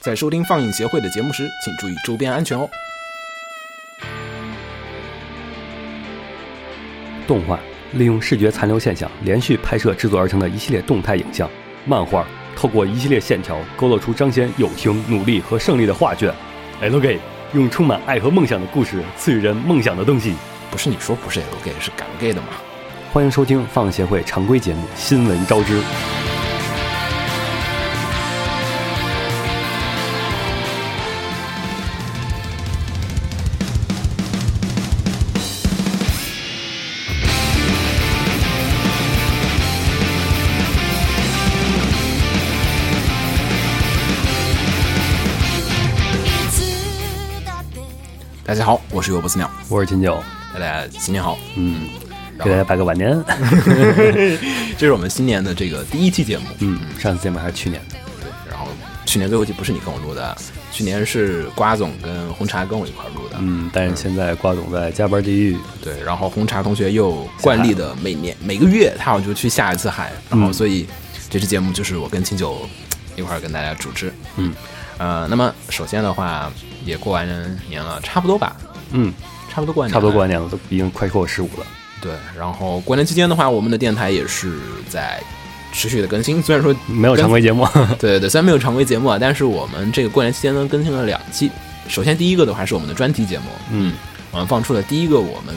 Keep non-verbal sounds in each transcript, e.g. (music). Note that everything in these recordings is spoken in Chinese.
在收听放映协会的节目时，请注意周边安全哦。动画利用视觉残留现象连续拍摄制作而成的一系列动态影像。漫画透过一系列线条勾勒出彰显友情、努力和胜利的画卷。L G 用充满爱和梦想的故事赐予人梦想的东西。不是你说不是 L gay 是敢 gay 的吗？欢迎收听放映协会常规节目《新闻招之》。我是尤波斯鸟，我是秦九，大家新年好。嗯，给大家拜个晚年。(laughs) 这是我们新年的这个第一期节目。嗯，上次节目还是去年的。对，然后去年最后一期不是你跟我录的，去年是瓜总跟红茶跟我一块录的。嗯，但是现在瓜总在加班地狱。对，然后红茶同学又惯例的每年每个月他好像就去下一次海，然后所以这期节目就是我跟清九一块跟大家主持。嗯，呃，那么首先的话。也过完年了，差不多吧。嗯，差不多过完年，差不多过完年了，都已经快过十五了。对，然后过年期间的话，我们的电台也是在持续的更新。虽然说没有常规节目，(laughs) 对对，虽然没有常规节目啊，但是我们这个过年期间呢，更新了两期。首先第一个的话是我们的专题节目，嗯，我们放出了第一个我们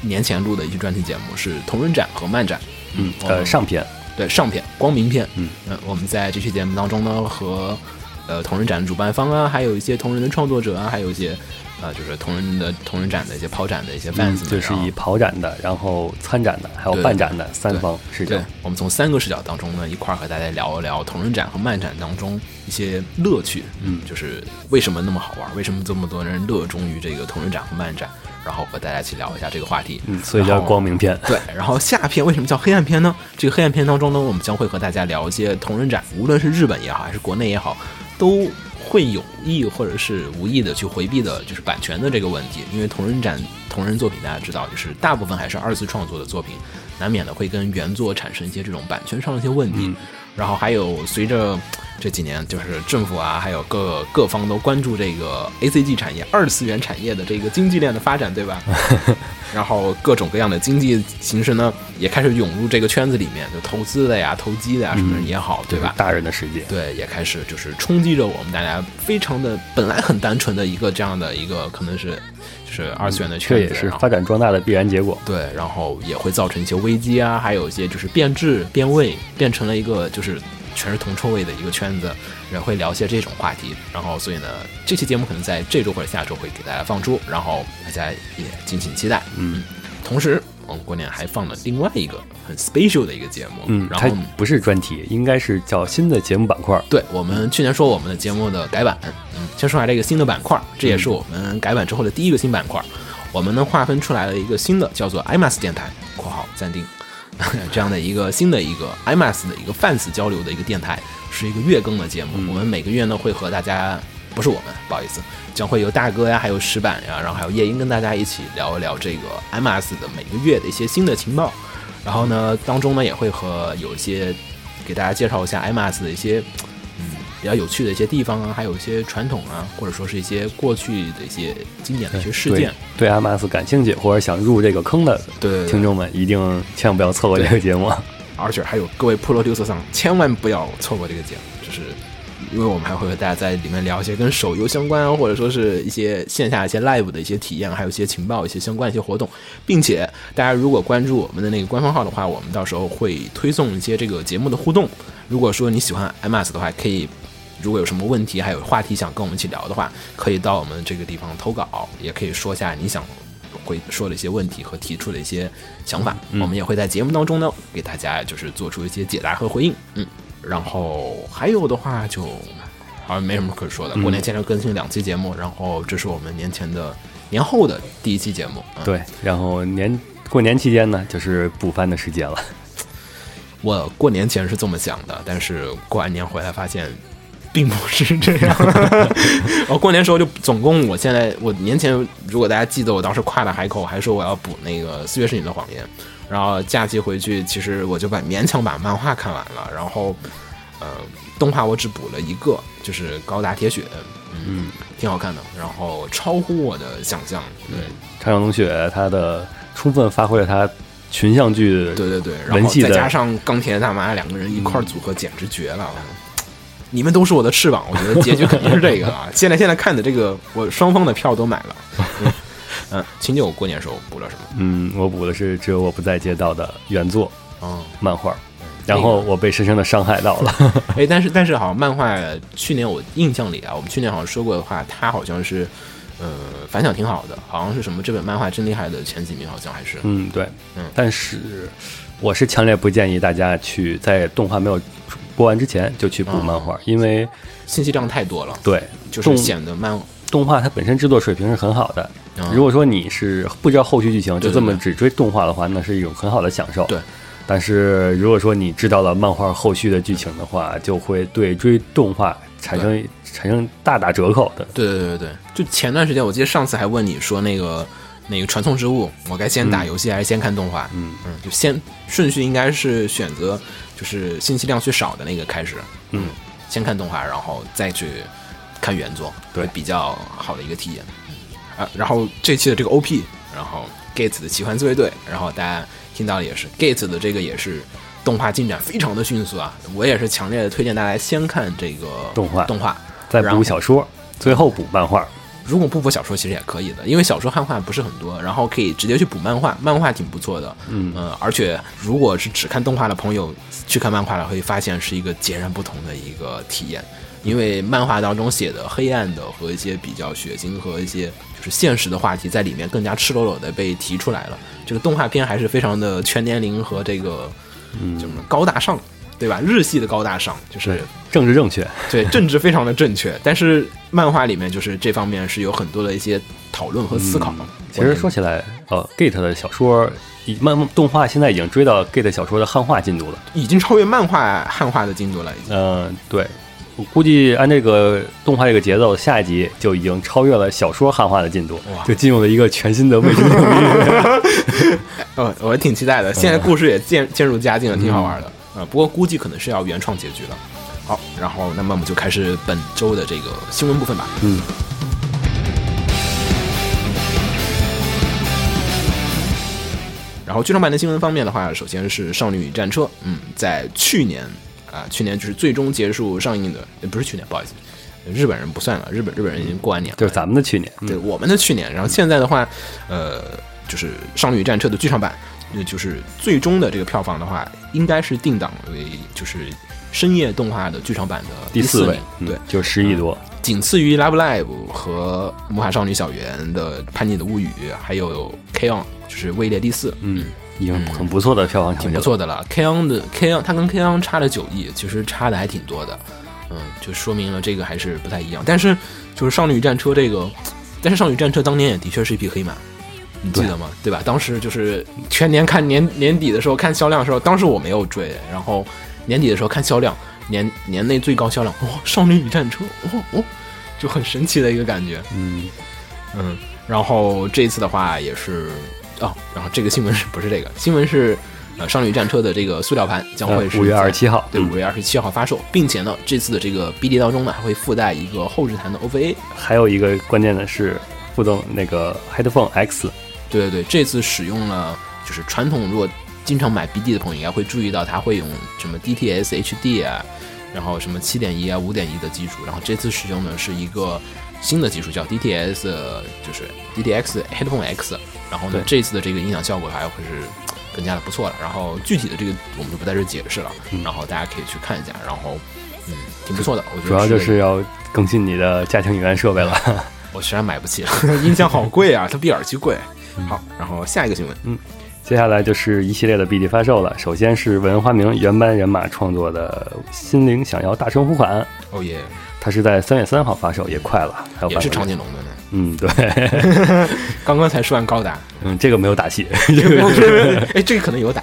年前录的一期专题节目是同人展和漫展，嗯，呃，上篇，对，上篇光明篇，嗯嗯，我们在这期节目当中呢和。呃，同人展的主办方啊，还有一些同人的创作者啊，还有一些，呃，就是同人的同人展的一些跑展的一些 fans，就是以跑展的，然后参展的，还有办展的三方视角。我们从三个视角当中呢，一块儿和大家聊一聊同人展和漫展当中一些乐趣。嗯，就是为什么那么好玩，为什么这么多人热衷于这个同人展和漫展，然后和大家一起聊一下这个话题。嗯，所以叫光明篇。对，然后下篇为什么叫黑暗篇呢？这个黑暗篇当中呢，我们将会和大家聊一些同人展，无论是日本也好，还是国内也好，都。会有意或者是无意的去回避的，就是版权的这个问题。因为同人展、同人作品，大家知道，就是大部分还是二次创作的作品，难免的会跟原作产生一些这种版权上的一些问题。然后还有随着。这几年就是政府啊，还有各各方都关注这个 A C G 产业、二次元产业的这个经济链的发展，对吧？(laughs) 然后各种各样的经济形式呢，也开始涌入这个圈子里面，就投资的呀、投机的呀什么也好，对吧？大人的世界，对，也开始就是冲击着我们大家非常的本来很单纯的一个这样的一个可能是就是二次元的圈子，这也是发展壮大的必然结果。对，然后也会造成一些危机啊，还有一些就是变质、变味，变成了一个就是。全是铜臭味的一个圈子，人会聊些这种话题，然后所以呢，这期节目可能在这周或者下周会给大家放出，然后大家也敬请期待。嗯，同时我们过年还放了另外一个很 special 的一个节目，嗯，然后不是专题，应该是叫新的节目板块。对我们去年说我们的节目的改版，嗯，先说下这个新的板块，这也是我们改版之后的第一个新板块，我们呢划分出来了一个新的叫做 IMAS 电台（括号暂定）。(laughs) 这样的一个新的一个 IMAS 的一个 fans 交流的一个电台，是一个月更的节目。我们每个月呢会和大家，不是我们，不好意思，将会有大哥呀，还有石板呀，然后还有夜莺跟大家一起聊一聊这个 IMAS 的每个月的一些新的情报。然后呢，当中呢也会和有一些给大家介绍一下 IMAS 的一些。比较有趣的一些地方啊，还有一些传统啊，或者说是一些过去的一些经典的一些事件。对 MS 感兴趣或者想入这个坑的听众们，一定千万不要错过这个节目。(laughs) 而且还有各位 producer 上，千万不要错过这个节目，就是因为我们还会和大家在里面聊一些跟手游相关啊，或者说是一些线下一些 live 的一些体验，还有一些情报、一些相关一些活动，并且大家如果关注我们的那个官方号的话，我们到时候会推送一些这个节目的互动。如果说你喜欢 MS 的话，可以。如果有什么问题，还有话题想跟我们一起聊的话，可以到我们这个地方投稿，也可以说下你想会说的一些问题和提出的一些想法，我们也会在节目当中呢给大家就是做出一些解答和回应。嗯，然后还有的话就好像没什么可说的。过年前就更新两期节目，然后这是我们年前的年后的第一期节目。对，然后年过年期间呢就是补番的时间了。(laughs) 我过年前是这么想的，但是过完年回来发现。并不是这样，我 (laughs) 过年时候就总共，我现在我年前如果大家记得，我当时夸了海口，还说我要补那个《四月是你的谎言》，然后假期回去，其实我就把勉强把漫画看完了，然后，呃，动画我只补了一个，就是高达铁血，嗯，挺好看的，然后超乎我的想象，对，长野龙雪他的充分发挥了他群像剧对对对，然后文戏再加上钢铁大妈两个人一块儿组合，简直绝了。你们都是我的翅膀，我觉得结局肯定是这个啊！(laughs) 现在现在看的这个，我双方的票都买了。(laughs) 嗯，嗯秦九过年时候补了什么？嗯，我补的是《只有我不在街道》的原作哦，漫画，然后我被深深的伤害到了。(laughs) 哎，但是但是好像漫画去年我印象里啊，我们去年好像说过的话，它好像是呃反响挺好的，好像是什么这本漫画真厉害的前几名，好像还是嗯，对，嗯但是我是强烈不建议大家去在动画没有播完之前就去补漫画，因为信息量太多了，对就是显得漫动画它本身制作水平是很好的。嗯如果说你是不知道后续剧情，就这么只追动画的话，那是一种很好的享受。对。但是如果说你知道了漫画后续的剧情的话，就会对追动画产生产生大打折扣的。对对对对对，就前段时间我记得上次还问你说那个那个传送之物，我该先打游戏还是先看动画？嗯嗯，就先顺序应该是选择就是信息量最少的那个开始，嗯，先看动画，然后再去看原作，对比较好的一个体验。啊，然后这期的这个 OP，然后 Gates 的奇幻自卫队，然后大家听到的也是 Gates 的这个也是动画进展非常的迅速啊，我也是强烈的推荐大家先看这个动画动画，再补小说，最后补漫画。如果不补小说，其实也可以的，因为小说汉化不是很多，然后可以直接去补漫画，漫画挺不错的。嗯呃，而且如果是只看动画的朋友去看漫画了，会发现是一个截然不同的一个体验，因为漫画当中写的黑暗的和一些比较血腥和一些就是现实的话题在里面更加赤裸裸的被提出来了。这个动画片还是非常的全年龄和这个嗯就是高大上，对吧？日系的高大上，就是政治正确。对，政治非常的正确，(laughs) 但是漫画里面就是这方面是有很多的一些讨论和思考。嗯其实说起来，呃，Gate 的小说，以漫动画现在已经追到 Gate 小说的汉化进度了。已经超越漫画汉化的进度了，已经。嗯、对，我估计按这个动画这个节奏，下一集就已经超越了小说汉化的进度哇，就进入了一个全新的未知领域。呃，(laughs) 我挺期待的。现在故事也渐渐入佳境了，挺好玩的。啊、不过估计可能是要原创结局了。好，然后那么我们就开始本周的这个新闻部分吧。嗯，然后剧场版的新闻方面的话，首先是《少女与战车》，嗯，在去年啊、去年就是最终结束上映的，呃不是去年，不好意思，日本人不算了，日本日本人已经过完年了，就是咱们的去年。对我们的去年，然后现在的话，呃，就是《少女与战车》的剧场版，呃，就是最终的这个票房的话，应该是定档为就是深夜动画的剧场版的第四位对，就十亿多。仅次于《Love Live》和《魔法少女小圆》的《叛逆的物语》，还有 K On，就是位列第四，嗯，已经很不错的票房成挺绩。不错的了。K On 的 K On，它跟 K On 差了九亿，其实差的还挺多的，嗯，就说明了这个还是不太一样。但是就是《少女与战车》这个，但是《少女战车》当年也的确是一匹黑马，你记得吗？对吧？当时就是全年看年年底的时候看销量的时候，当时我没有追，然后年底的时候看销量，年年内最高销量，哇、少女与战车》哦哦，就很神奇的一个感觉。嗯，嗯，然后这次的话也是哦，然后这个新闻是不是这个新闻是呃《少女战车》的这个塑料盘将会是呃五月在二十七号。对，嗯五月二十七号发售，并且呢，这次的这个 BD 当中呢，还会附带一个后置弹的 OVA。还有一个关键的是附赠那个 Headphone X。对对对，这次使用了就是传统如果经常买 BD 的朋友应该会注意到，它会用什么 DTS HD 啊，然后什么七点一啊、五点一的技术，然后这次使用的是一个新的技术叫 DTS，呃就是 DTX Headphone X。然后呢，这次的这个音响效果还会是更加的不错了。然后具体的这个我们就不在这解释了，嗯然后大家可以去看一下。然后嗯，挺不错的，我觉得主要就是要更新你的家庭影院设备了。(laughs) 我实在买不起了，音响好贵啊，它比耳机贵。好，然后下一个新闻，嗯接下来就是一系列的 BD 发售了。首先是文花明原班人马创作的《心灵想要大声呼喊》，哦耶，它是在三月三号发售，也快了，还有也是长颈龙的呢。嗯，对，(laughs) 刚刚才说完高达，嗯，这个没有打戏，(laughs) 这个哎，这个可能有打，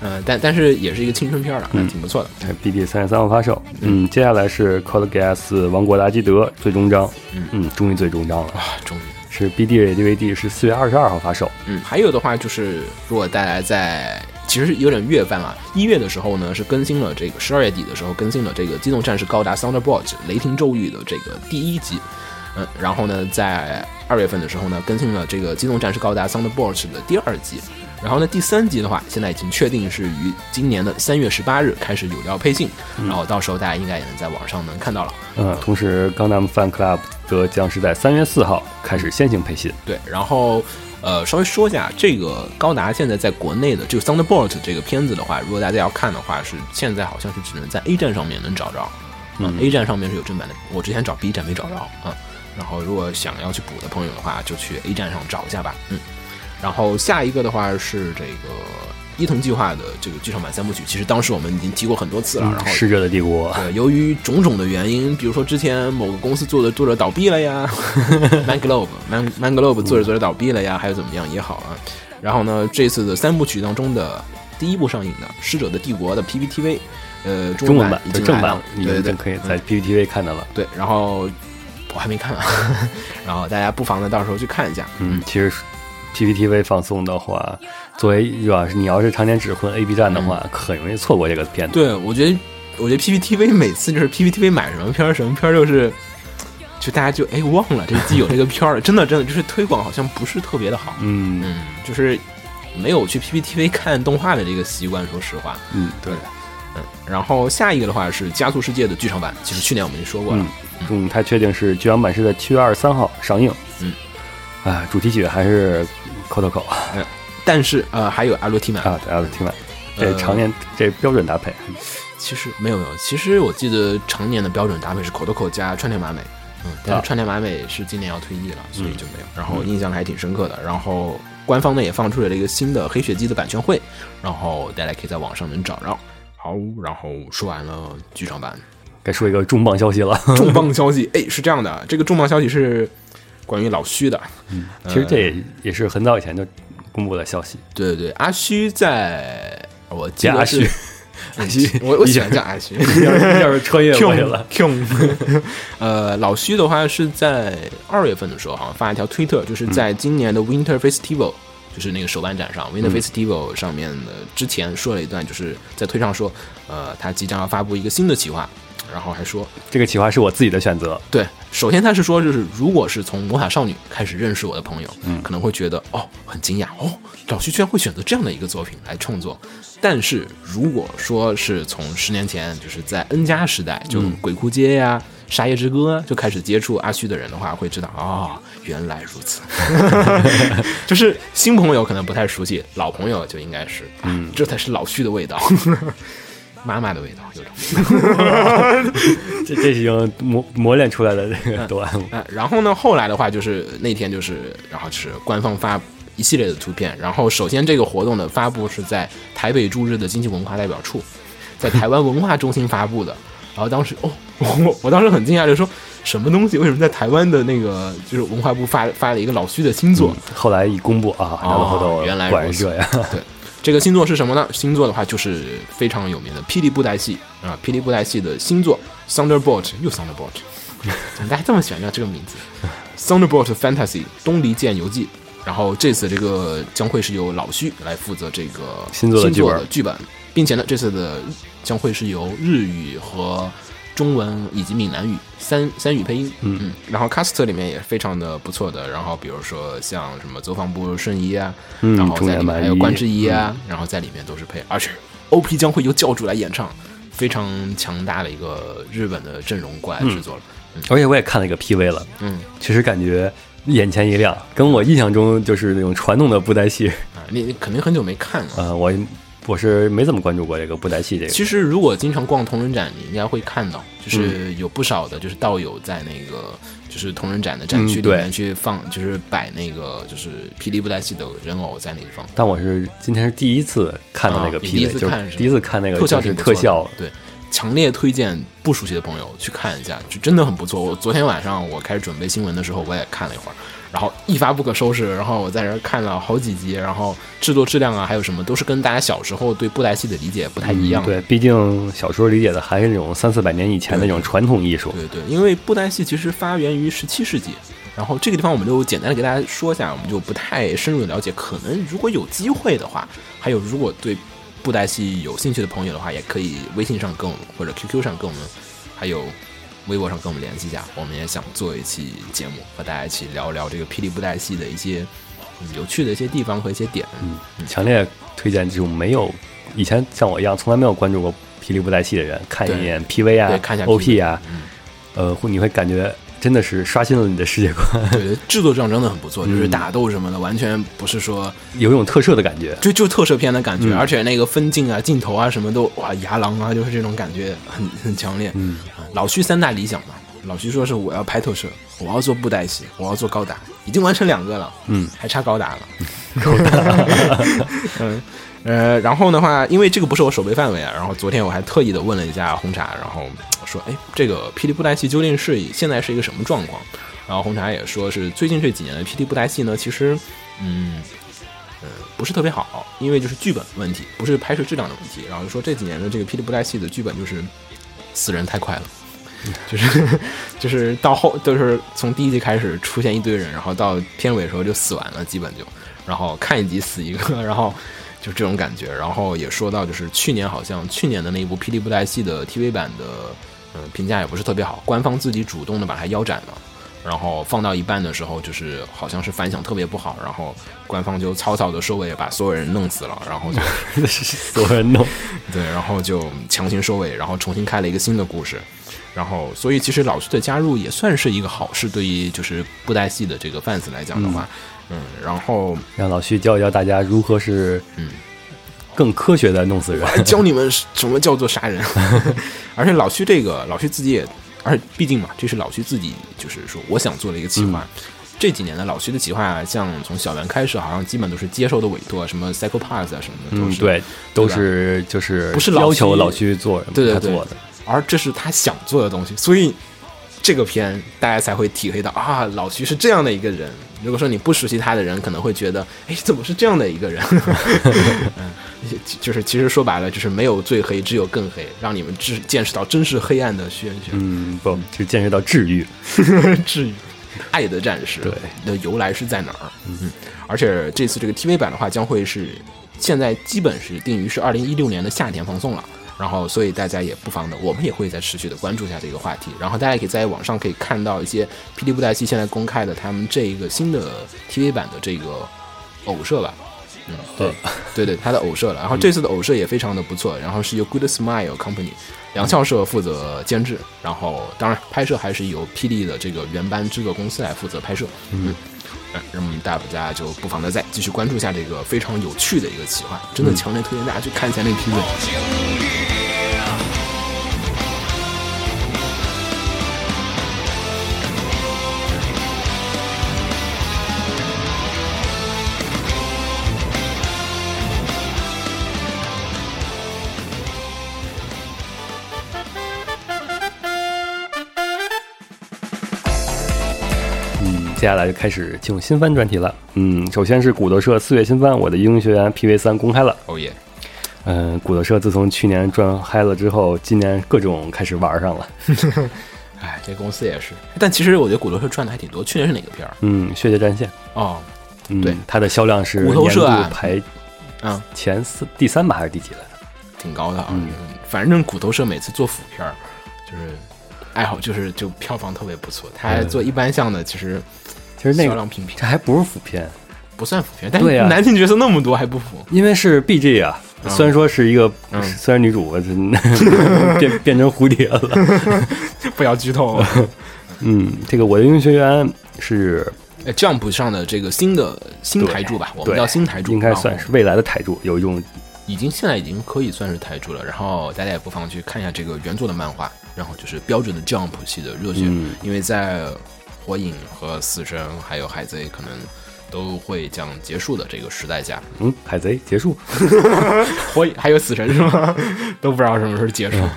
嗯、但但是也是一个青春片了，嗯。挺不错的。BD 三月三号发售。嗯，接下来是 Code Geass 王国达基德最终章，嗯。嗯，终于最终章了，啊，终于，是 BD DVD 是四月二十二号发售。嗯，还有的话就是，如果大家在其实有点月份啊。一月的时候呢是更新了这个，十二月底的时候更新了这个《机动战士高达 Thunderbolt》雷霆咒语的这个第一集，嗯，然后呢在二月份的时候呢更新了这个《机动战士高达 Thunderbolt》的第二集。然后呢，第三集的话，现在已经确定是于今年的三月十八日开始有料配信，然后到时候大家应该也能在网上能看到了。嗯，同时，钢弹 Fan Club 则将是在三月四号开始先行配信。对，然后呃，稍微说一下，这个高达现在在国内的这个 Thunderbolt 这个片子的话，如果大家要看的话，是现在好像是只能在 A 站上面能找着，嗯，A 站上面是有正版的，我之前找 B 站没找着啊。然后如果想要去补的朋友的话，就去 A 站上找一下吧，嗯。然后下一个的话是这个伊藤计划的这个剧场版三部曲，其实当时我们已经提过很多次了。然后逝者的帝国，对，由于种种的原因，比如说之前某个公司做的作者倒闭了呀，(laughs) Man (laughs) Globe，Man Man Globe 作者作者倒闭了呀，还有怎么样也好啊。然后呢，这次的三部曲当中的第一部上映的《逝者的帝国》的 PPTV，呃，中文版已经正版，对对，可以在 PPTV 看到了。对，然后我还没看，啊 (laughs) 然后大家不妨呢到时候去看一下。嗯，其实。PPTV 放送的话，作为是吧？你要是常年只混 A B 站的话，很容易错过这个片子。对，我觉得，我觉得 PPTV 每次就是 PPTV 买什么片儿，什么片儿就是，就大家就哎忘了这季有这个片儿了。(laughs) 真的，真的就是推广好像不是特别的好。嗯嗯，就是没有去 PPTV 看动画的这个习惯。说实话，嗯对，嗯。然后下一个的话是《加速世界》的剧场版，其实去年我们就说过了。嗯，它确定是剧场版是在七月二十三号上映。嗯。啊，主题曲还是口头口，嗯，但是呃，还有阿罗提曼。啊，阿罗提曼，这常年这标准搭配，其实没有没有，其实我记得常年的标准搭配是口头口加川田麻美，嗯，但是川田麻美是今年要退役了，所以就没有，然后印象还挺深刻的，然后官方呢也放出了一个新的黑雪姬的版权会，然后大家可以在网上能找着。好，然后说完了剧场版，该说一个重磅消息了，(laughs) 重磅消息，哎，是这样的，这个重磅消息是。关于老虚的，嗯，其实这也是很早以前就公布的消息。对对对，阿虚在，我叫阿虚，(laughs) 阿虚，(laughs) 我我喜欢叫阿虚，(laughs) 要是穿越过去了。呃，老虚的话是在二月份的时候，好像发一条推特，就是在今年的 Winter Festival，就是那个手办展上，Winter Festival 上面的之前说了一段，就是在推上说，呃，他即将要发布一个新的企划。然后还说这个企划是我自己的选择。对，首先他是说，就是如果是从魔法少女开始认识我的朋友，嗯，可能会觉得哦很惊讶哦，老徐居然会选择这样的一个作品来创作。但是如果说是从十年前，就是在 N 加时代，就鬼哭街呀、沙耶之歌就开始接触阿虚的人的话，会知道哦，原来如此。(laughs) 就是新朋友可能不太熟悉，老朋友就应该是，嗯，这才是老徐的味道。妈妈的味道有种，(laughs) 这这是用磨磨练出来的这个段。啊，然后呢，后来的话就是那天就是，然后是官方发一系列的图片。然后首先这个活动的发布是在台北驻日的经济文化代表处，(laughs) 在台湾文化中心发布的。然后当时哦，我 (laughs) 我当时很惊讶，就说什么东西？为什么在台湾的那个就是文化部发发了一个老徐的新作？后来一公布啊，然后原来是这样，对。这个星座是什么呢？星座的话就是非常有名的霹雳布袋戏啊，霹雳布袋戏的星座 Thunderbolt 又 Thunderbolt，(laughs) 怎么大家这么喜欢叫这个名字？Thunderbolt Fantasy 东离剑游记。然后这次这个将会是由老徐来负责这个星座的剧本，并且呢，这次的将会是由日语和。中文以及闽南语三三语配音，嗯。嗯，然后 cast 里面也非常的不错的，然后比如说像什么走访部顺一啊，嗯然后在里面还有关之一啊，然后在里面都是配，而且 OP 将会由教主来演唱，非常强大的一个日本的阵容过来制作了，而且我也看了一个 PV 了，嗯，其实感觉眼前一亮，跟我印象中就是那种传统的布袋戏。啊，你你肯定很久没看了，呃，我。我是没怎么关注过这个布袋戏这个。其实如果经常逛同人展，你应该会看到，就是有不少的，就是道友在那个就是同人展的展区里面去放，就是摆那个就是霹雳布袋戏的人偶在那地方。但我是今天是第一次看到那个霹雳，第一次看，第一次看那个特效是特效。对，强烈推荐不熟悉的朋友去看一下，就真的很不错。我昨天晚上我开始准备新闻的时候，我也看了一会儿。然后一发不可收拾，然后我在这看了好几集，然后制作质量啊，还有什么都是跟大家小时候对布袋戏的理解不太一样。对，毕竟小时候理解的还是那种三四百年以前的那种传统艺术。对对，因为布袋戏其实发源于十七世纪，然后这个地方我们就简单的给大家说一下，我们就不太深入的了解。可能如果有机会的话，还有如果对布袋戏有兴趣的朋友的话，也可以微信上跟我们或者 QQ 上跟我们，还有微博上跟我们联系一下。我们也想做一期节目，和大家一起聊聊这个霹雳布袋戏的一些、嗯有趣的一些地方和一些点。嗯，强烈推荐这种没有以前像我一样从来没有关注过霹雳布袋戏的人看一眼 PV 啊对，看一下 OP 啊，嗯呃，会你会感觉真的是刷新了你的世界观，对，制作上真的很不错，(laughs) 就是嗯打斗什么的，完全不是说有一种特摄的感觉。就就特摄片的感觉，嗯而且那个分镜啊、镜头啊什么都哇，牙狼啊，就是这种感觉很很强烈。嗯，老徐三大理想嘛，老徐说是我要拍特摄，我要做布袋戏，我要做高达，已经完成两个了，嗯，还差高达了。(laughs) 高达，(laughs) 嗯呃，然后的话，因为这个不是我手背范围啊，然后昨天我还特意的问了一下红茶，然后说，哎，这个霹雳布袋戏究竟是现在是一个什么状况？然后红茶也说是最近这几年的霹雳布袋戏呢，其实，嗯。呃，不是特别好，因为就是剧本问题，不是拍摄质量的问题。然后就说这几年的这个霹雳布袋戏的剧本就是死人太快了，就是 (laughs) 就是到后就是从第一集开始出现一堆人，然后到片尾的时候就死完了，基本就，然后看一集死一个，(laughs) 然后就这种感觉。然后也说到就是去年好像去年的那一部霹雳布袋戏的 TV 版的，嗯、评价也不是特别好，官方自己主动的把它腰斩了。然后放到一半的时候，就是好像是反响特别不好，然后官方就草草的收尾，把所有人弄死了，然后就 (laughs) 所有人弄，(laughs) 对，然后就强行收尾，然后重新开了一个新的故事，然后所以其实老徐的加入也算是一个好事，对于就是布袋戏的这个 fans 来讲的话，嗯。然后让老徐教一教大家如何是嗯。更科学的弄死人。来教你们什么叫做杀人，(laughs) 而且老徐这个老徐自己也，而且毕竟嘛，这是老徐自己就是说我想做的一个企划。这几年的老徐的企划，像从小圆开始，好像基本都是接受的委托，什么 Psycho Pass 啊什么的，都嗯，是。对，都是就是不是老要求老徐做，对对对他做的。而这是他想做的东西，所以这个片大家才会体会到啊，老徐是这样的一个人。如果说你不熟悉他的人，可能会觉得，哎，怎么是这样的一个人？(laughs) 嗯，就是其实说白了，就是没有最黑，只有更黑，让你们知见识到真实黑暗的轩辕。嗯，不，就见识到治愈。(laughs) 治愈爱的战士对的由来是在哪儿？嗯，而且这次这个 TV 版的话，将会是现在基本是定于是二零一六年的夏天放送了。然后，所以大家也不妨的，我们也会在持续的关注一下这个话题。然后，大家可以在网上可以看到一些霹雳布袋戏现在公开的他们这一个新的 TV 版的这个偶设吧。嗯，对，对对，他的偶设了。然后这次的偶设也非常的不错，然后是由 Good Smile Company 梁校社负责监制，然后当然拍摄还是由霹雳的这个原班制作公司来负责拍摄。嗯，嗯，那么大家就不妨的再继续关注一下这个非常有趣的一个企划，真的强烈推荐大家去看一下那个 PV。嗯，接下来就开始进入新番专题了。嗯，首先是骨头社四月新番《我的英雄学院 PV 三》公开了。哦耶！嗯，骨头社自从去年赚嗨了之后，今年各种开始玩上了。(laughs) 哎，这公司也是，但其实我觉得骨头社赚的还挺多。去年是哪个片儿？嗯，血界战线，哦，嗯，对它的销量是骨头年度排嗯，前四、第三吧，还是第几来着？挺高的啊。反正骨头社每次做腐片儿，就是爱好就是就票房特别不错。他做一般项的，其实其实那个销量平平，这还不是腐片，不算腐片。但是男性角色那么多还不腐，因为是 BG 啊。嗯虽然说是一个，嗯虽然女主 (laughs) 变 (laughs) 变成蝴蝶了，不要剧透。(laughs) 嗯，这个我的英雄学院是呃 Jump 上的这个新的新台柱吧，我们叫新台柱，应该算是未来的台柱，有一种已经现在已经可以算是台柱了。然后大家也不妨去看一下这个原作的漫画，然后就是标准的 Jump 系的热血，嗯因为在火影和死神还有海贼可能都会将结束的这个时代下，嗯，海贼结束，(laughs) 火影还有死神是吗？都不知道什么时候结束。嗯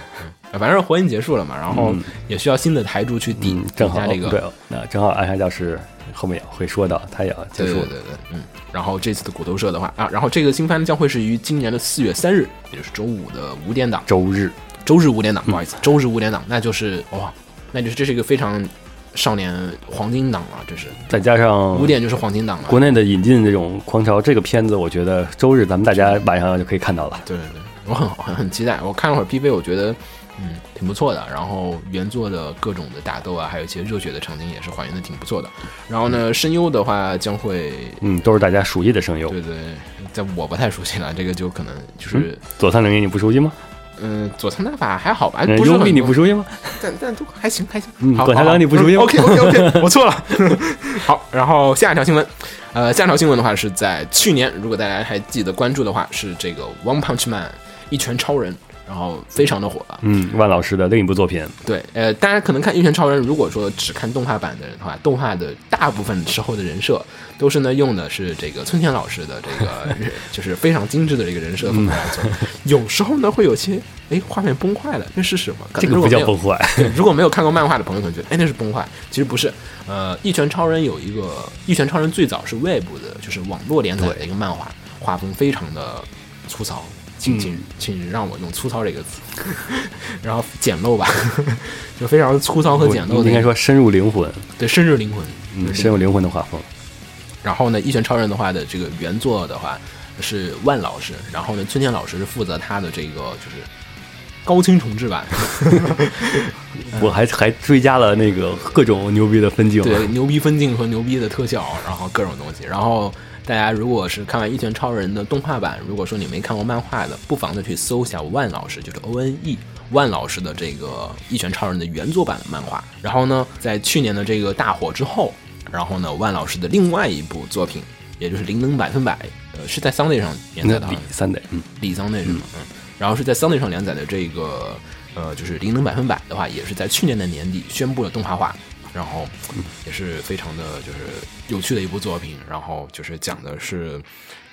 反正火影结束了嘛，然后嗯也需要新的台柱去顶嗯，正好这个对，那正好暗杀教师后面也会说到，他也要结束了。对对对对，嗯。然后这次的骨头社的话啊，然后这个新番将会是于今年的四月三日，也就是周五的五点档，周日，周日五点档，不好意思，周日五点档，那就是哇，那就是这是一个非常少年黄金档了，这是再加上五点就是黄金档了。国内的引进这种狂潮，这个片子我觉得周日咱们大家晚上就可以看到了。对对对，我很很很期待。我看了会儿 PV，我觉得嗯挺不错的。然后原作的各种的打斗啊，还有一些热血的场景也是还原的挺不错的。然后呢，声优的话将会嗯都是大家熟悉的声优。对对，在我不太熟悉了，这个就可能就是佐仓绫音你不熟悉吗？嗯，佐仓大法还好吧？不是优米 (laughs) 你不熟悉吗？但但都还行还行。嗯，好，管太郎你不熟悉吗？OK OK OK，我错了。(laughs) 好，然后下一条新闻，呃，下一条新闻的话是在去年，如果大家还记得关注的话，是这个《One Punch Man》一拳超人。然后非常的火，嗯，万老师的另一部作品，对，呃，大家可能看《一拳超人》，如果说只看动画版的人的话，动画的大部分时候的人设都是呢用的是这个村田老师的这个，(laughs) 就是非常精致的这个人设风格来做，有时候呢会有些哎画面崩坏了，那是什么？这个不叫崩坏。(laughs) 如果没有看过漫画的朋友可能觉得哎那是崩坏，其实不是。呃，《一拳超人》有一个《一拳超人》最早是外部的，就是网络连载的一个漫画，画风非常的粗糙。请请请让我用粗糙这个词，然后简陋吧，(laughs) 就非常粗糙和简陋。应该说深入灵魂，对，深入灵魂，嗯，深入灵魂的画风。然后呢，一拳超人的话的这个原作的话是万老师，然后呢，村田老师是负责他的这个就是高清重制版。(laughs) 我还还追加了那个各种牛逼的分镜，对，牛逼分镜和牛逼的特效，然后各种东西，然后。大家如果是看完《一拳超人》的动画版，如果说你没看过漫画的，不妨的去搜一下万老师，就是 O N E 万老师的这个《一拳超人》的原作版的漫画。然后呢，在去年的这个大火之后，然后呢，万老师的另外一部作品，也就是《灵能百分百》，呃，是在 Sunday 上连载的，李 Sunday，嗯，李 Sunday 是吗？嗯，然后是在 Sunday 上连载的这个，呃，就是《灵能百分百》的话，也是在去年的年底宣布了动画化。然后也是非常的就是有趣的一部作品，然后就是讲的是，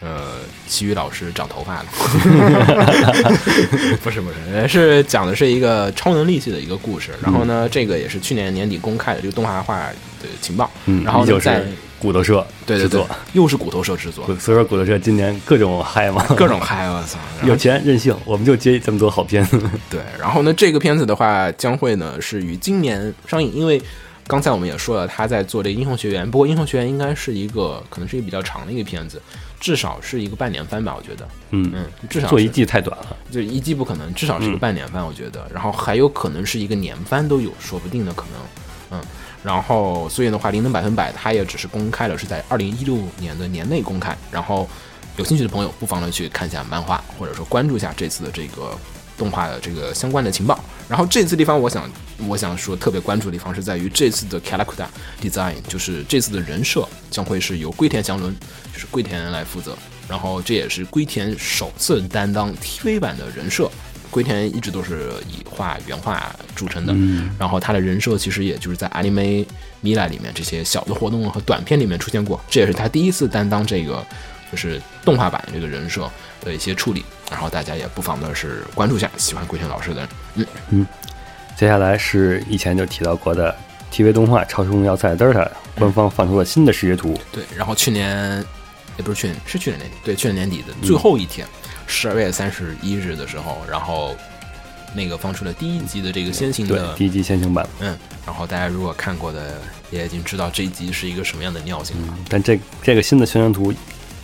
呃，奇遇老师长头发了，(laughs) 不是不是，是讲的是一个超能力系的一个故事。然后呢，这个也是去年年底公开的这个动画化的情报。嗯，然后就在骨头社制作，又是骨头社制作，所以说骨头社今年各种嗨嘛，各种嗨，我操，(laughs) 有钱任性，我们就接这么多好片子。对，然后呢，这个片子的话将会呢是于今年上映，因为。刚才我们也说了，他在做这个《英雄学院》，不过《英雄学院》应该是一个，可能是一个比较长的一个片子，至少是一个半年番吧，我觉得。嗯嗯，至少做一季太短了，就一季不可能，至少是一个半年番，我觉得。然后还有可能是一个年番都有，说不定的可能。嗯，然后所以的话，《灵能百分百》它也只是公开了，是在二零一六年的年内公开。然后有兴趣的朋友不妨呢去看一下漫画，或者说关注一下这次的这个。动画的这个相关的情报，然后这次地方我想我想说特别关注的地方是在于这次的 character design，就是这次的人设将会是由龟田祥伦，就是龟田来负责，然后这也是龟田首次担当 TV 版的人设，龟田一直都是以画原画著称的，然后他的人设其实也就是在 anime mila 里面这些小的活动和短片里面出现过，这也是他第一次担当这个就是动画版这个人设的一些处理。然后大家也不妨的是关注一下喜欢桂田老师的，嗯嗯。接下来是以前就提到过的 TV 动画《超时空要塞德尔塔》，官方放出了新的视觉图。对，然后去年也不是去年，是去年年底，对，去年年底的最后一天，十二月三十一日的时候，然后那个放出了第一集的这个先行的第一集先行版。嗯，然后大家如果看过的，也已经知道这一集是一个什么样的尿性了。但这这个新的宣传图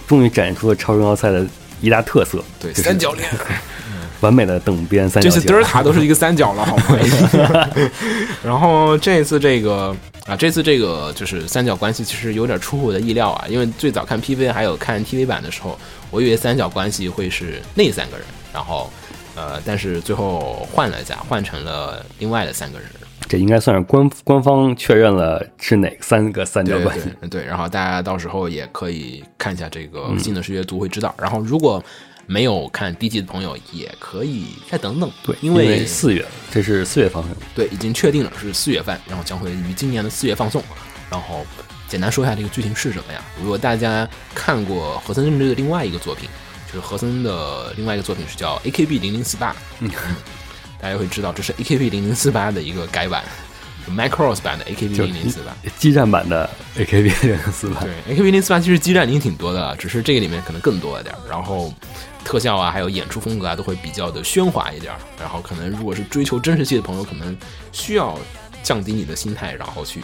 终于展现出了超时空要塞的。一大特色，对三角恋，(laughs) 完美的等边三角形。这次德尔塔都是一个三角了，好吗？(laughs) 然后这次这个啊，这次这个就是三角关系，其实有点出乎我的意料啊。因为最早看 PV 还有看 TV 版的时候，我以为三角关系会是那三个人，然后呃，但是最后换了一下，换成了另外的三个人。这应该算是官官方确认了是哪三个三角关系？对，然后大家到时候也可以看一下这个新的视觉图，会知道。(laughs) 然后如果没有看第一季的朋友，也可以再等等。对，因为四月，这是四月放送。对，已经确定了是四月份，然后将会于今年的四月放送。然后简单说一下这个剧情是什么呀？如果大家看过和森正治的另外一个作品，就是和森的另外一个作品是叫 AKB 零零四八。嗯。大家会知道，这是 AKB 零零四八的一个改版，Macross 版的 AKB 零零四八，基站版的 AKB 零零四八。对，AKB 零四八其实基站已经挺多的了，只是这个里面可能更多了点。然后特效啊，还有演出风格啊，都会比较的喧哗一点。然后可能如果是追求真实性的朋友，可能需要降低你的心态，然后去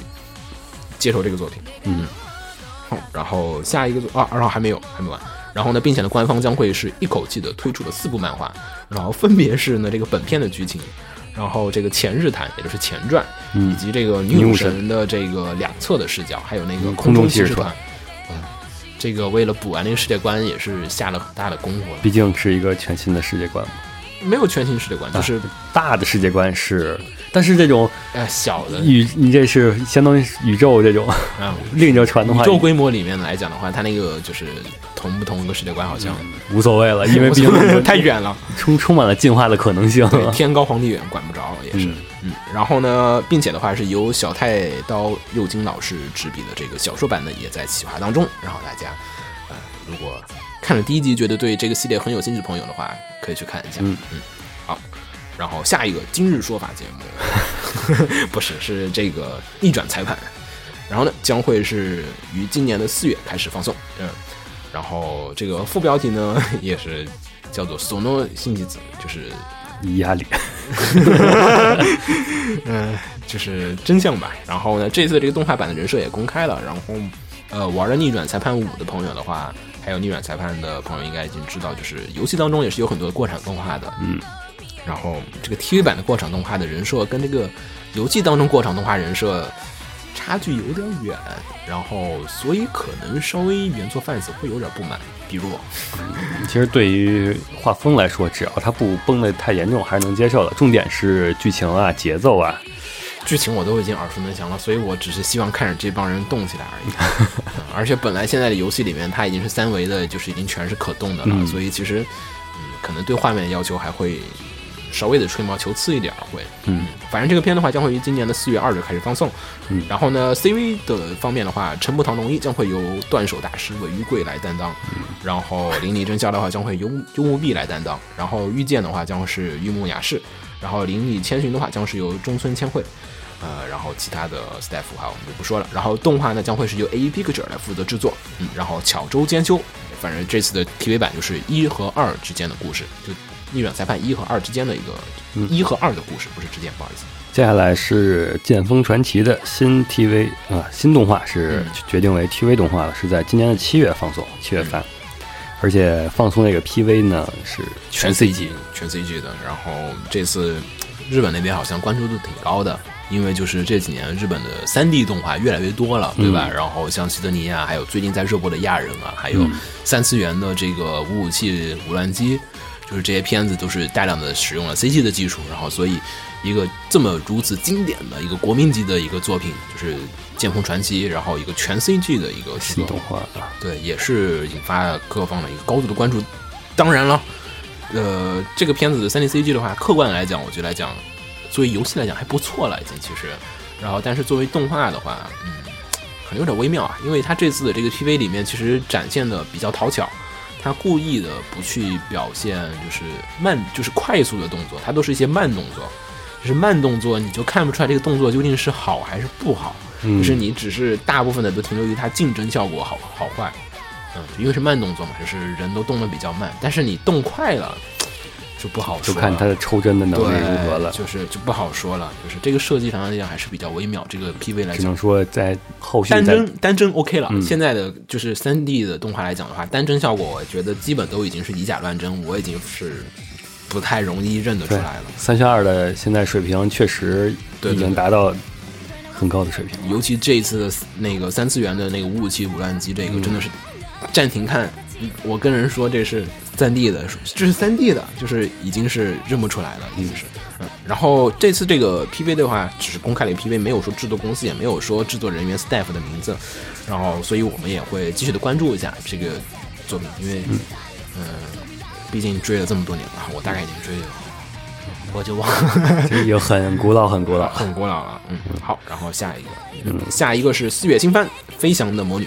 接受这个作品。嗯，好，然后下一个作啊，然后还没有，还没完。然后呢，并且呢，官方将会是一口气的推出了四部漫画，然后分别是呢这个本片的剧情，然后这个前日谈，也就是前传，嗯。以及这个女武神神的这个两侧的视角，还有那个嗯空中骑士团。这个为了补完那个世界观，也是下了很大的功夫了。毕竟是一个全新的世界观嘛，没有全新世界观，就是大的世界观是，但是这种呃小的宇，你这是相当于宇宙这种啊。另一个船的话，宇宙规模里面来讲的话，它那个就是同不同一个世界观好像无所谓了，(laughs) 因为毕竟 (laughs) 太远了。充充满了进化的可能性。对，天高皇帝远，管不着也是。嗯嗯，然后呢，并且的话是由小太刀右京老师执笔的这个小说版呢，也在企划当中。然后大家，呃，如果看了第一集觉得对这个系列很有兴趣的朋友的话，可以去看一下。嗯好。然后下一个今日说法节目，(laughs) 不是是这个逆转裁判，然后呢将会是于今年的四月开始放送。嗯，然后这个副标题呢 (laughs) 也是叫做 “sono 信吉子”，就是压力，(laughs) 嗯，就是真相吧。然后呢，这次这个动画版的人设也公开了。然后，呃，玩了《逆转裁判五》的朋友的话，还有《逆转裁判》的朋友应该已经知道，就是游戏当中也是有很多的过场动画的。嗯，然后这个 TV 版的过场动画的人设跟这个游戏当中过场动画人设差距有点远，然后所以可能稍微原作 fans 会有点不满。比如我，(laughs) 其实对于画风来说，只要它不崩的太严重，还是能接受的。重点是剧情啊、节奏啊。剧情我都已经耳熟能详了，所以我只是希望看着这帮人动起来而已。(laughs) 嗯而且本来现在的游戏里面它已经是三维的，就是已经全是可动的了，嗯所以其实嗯可能对画面的要求还会稍微的吹毛求疵一点会。嗯，反正这个片的话将会于今年的四月二日开始放送。嗯然后呢，CV 的方面的话，陈木堂龙一将会由断手大师尾玉贵来担当，然后林里真宵的话将会由幽木碧来担当，然后御剑的话将会是玉木雅士，然后林里千寻的话将是由中村千惠。呃，然后其他的 staff 哈我们就不说了。然后动画呢将会是由 A E Picture 来负责制作，嗯，然后巧周兼修。反正这次的 TV 版就是一和二之间的故事，就逆转裁判一和二之间的一个嗯一和二的故事，不是之间，不好意思。接下来是《剑锋传奇》的新 TV 啊，新动画是嗯决定为 TV 动画了，是在今年的七月放送，七月份。而且放送那个 PV 呢是全 CG，全 CG 的。然后这次日本那边好像关注度挺高的，因为就是这几年日本的三 D 动画越来越多了，对吧？然后像西德尼亚，还有最近在热播的亚人啊，还有嗯三次元的这个五武器无乱机，就是这些片子都是大量的使用了 CG 的技术，然后所以一个这么如此经典的一个国民级的一个作品，就是《剑锋传奇》，然后一个全 CG 的一个新动画啊，对，也是引发各方的一个高度的关注。当然了，呃，这个片子的 3D CG 的话，客观来讲，我觉得来讲，作为游戏来讲还不错了，已经其实。然后，但是作为动画的话，嗯，可能有点微妙啊，因为它这次的这个 PV 里面其实展现的比较讨巧，它故意的不去表现就是慢，就是快速的动作，他都是一些慢动作。就是慢动作，你就看不出来这个动作究竟是好还是不好。嗯就是你只是大部分的都停留于它竞争效果好好坏，嗯，因为是慢动作嘛，就是人都动得比较慢，但是你动快了就不好说，就看他的抽帧的能力如何了，。就是就不好说了，就是这个设计上来讲还是比较微妙，这个 PV 来讲只能。说在后续单帧单帧 OK 了，嗯现在的就是三 D 的动画来讲的话，单帧效果我觉得基本都已经是以假乱真，我已经是不太容易认得出来了。三选二的现在水平确实已对对对经达到很高的水平。尤其这一次的那个三次元的那个五五七五乱机，这个嗯真的是暂停看。我跟人说这是三 D 的，这是三 D 的，就是已经是认不出来了，已经是。嗯，然后这次这个 PV 的话，只是公开了 PV，没有说制作公司，也没有说制作人员 staff 的名字。然后，所以我们也会继续的关注一下这个作品，因为，嗯、毕竟追了这么多年了，我大概已经追了，我就忘了。这已经很古老，很古老。很古老了。嗯，好，然后下一个，嗯，下一个是四月新番《飞翔的魔女》，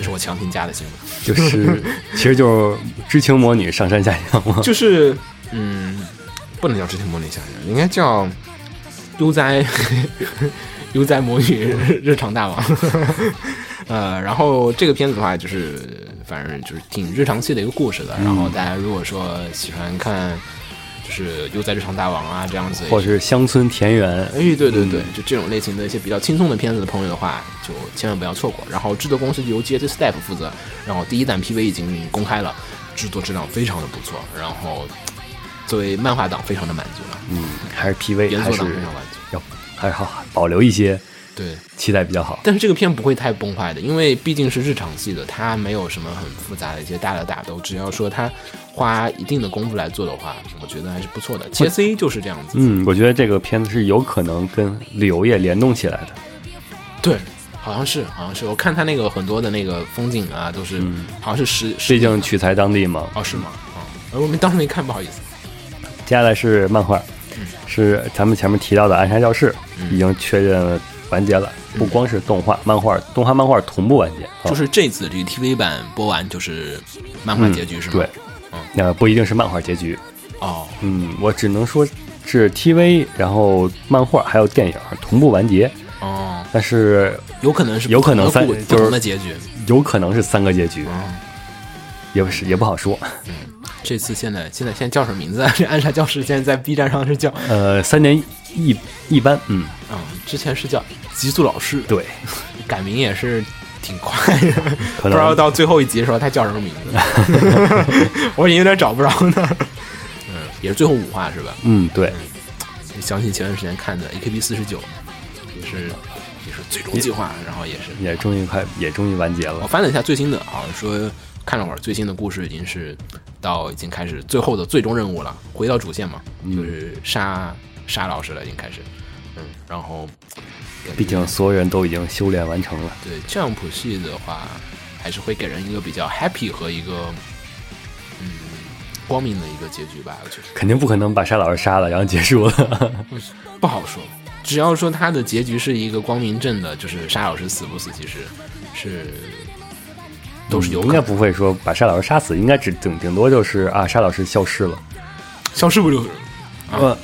这是我强行加的新闻，(laughs) 就是，其实就是知情魔女上山下乡嘛。就是嗯，不能叫知情魔女下乡，应该叫悠哉 (laughs) 悠哉魔女日常大王。(laughs) 呃，然后这个片子的话，就是反正就是挺日常系的一个故事的。然后大家如果说喜欢看就是《悠哉日常大王》啊这样子，或者是乡村田园，哎，对对对，就这种类型的一些比较轻松的片子的朋友的话，就千万不要错过。然后制作公司由 GS Step 负责，然后第一弹 PV 已经公开了，制作质量非常的不错，然后作为漫画党非常的满足了，嗯，还是 PV 还是原作党非常满足。要还是好保留一些对，期待比较好。但是这个片不会太崩坏的，因为毕竟是日常戏的，它没有什么很复杂的一些大的打斗，只要说它花一定的功夫来做的话，我觉得还是不错的。切 C 就是这样子，嗯，我觉得这个片子是有可能跟旅游业联动起来的。对，好像是，好像是，我看他那个很多的那个风景啊，都是、好像是实，实毕竟取材当地嘛。哦是吗？啊、呃我们当时没看，不好意思。接下来是漫画，是咱们前面提到的《暗杀教室》嗯已经确认完结了，不光是动画、漫画，动画、漫画同步完结。啊就是这次这个 TV 版播完就是漫画结局、是吗？对，那不一定是漫画结局。哦，嗯，我只能说是 TV，然后漫画还有电影同步完结，哦，但是有可能是有可能三就是的结局。有可能是三个结局，嗯，也不是也不好说。这次现在现在现在叫什么名字啊？这暗杀教室现在在 B 站上是叫呃，三年一一班，嗯，嗯，之前是叫极速老师，对，改名也是挺快的，(laughs) 不知道到最后一集的时候他叫什么名字，(laughs) 我已经有点找不着呢。嗯，也是最后五话是吧？嗯，对，想起前段时间看的 AKB 四十九，也是也是最终计划，然后也是也终于快也终于完结了。我翻了一下最新的，好像说看了会儿最新的故事，已经是到已经开始最后的最终任务了，回到主线嘛，就是杀杀老师了，已经开始。嗯，然后毕竟所有人都已经修炼完成了。对 Jump 系的话，还是会给人一个比较 happy 和一个嗯光明的一个结局吧，我觉得肯定不可能把沙老师杀了，然后结束了。(laughs) 不好说。只要说他的结局是一个光明正的，就是沙老师死不死，其实是都是有应该。不会说把沙老师杀死，应该只顶顶多就是啊，沙老师消失了。消失不就是？呃，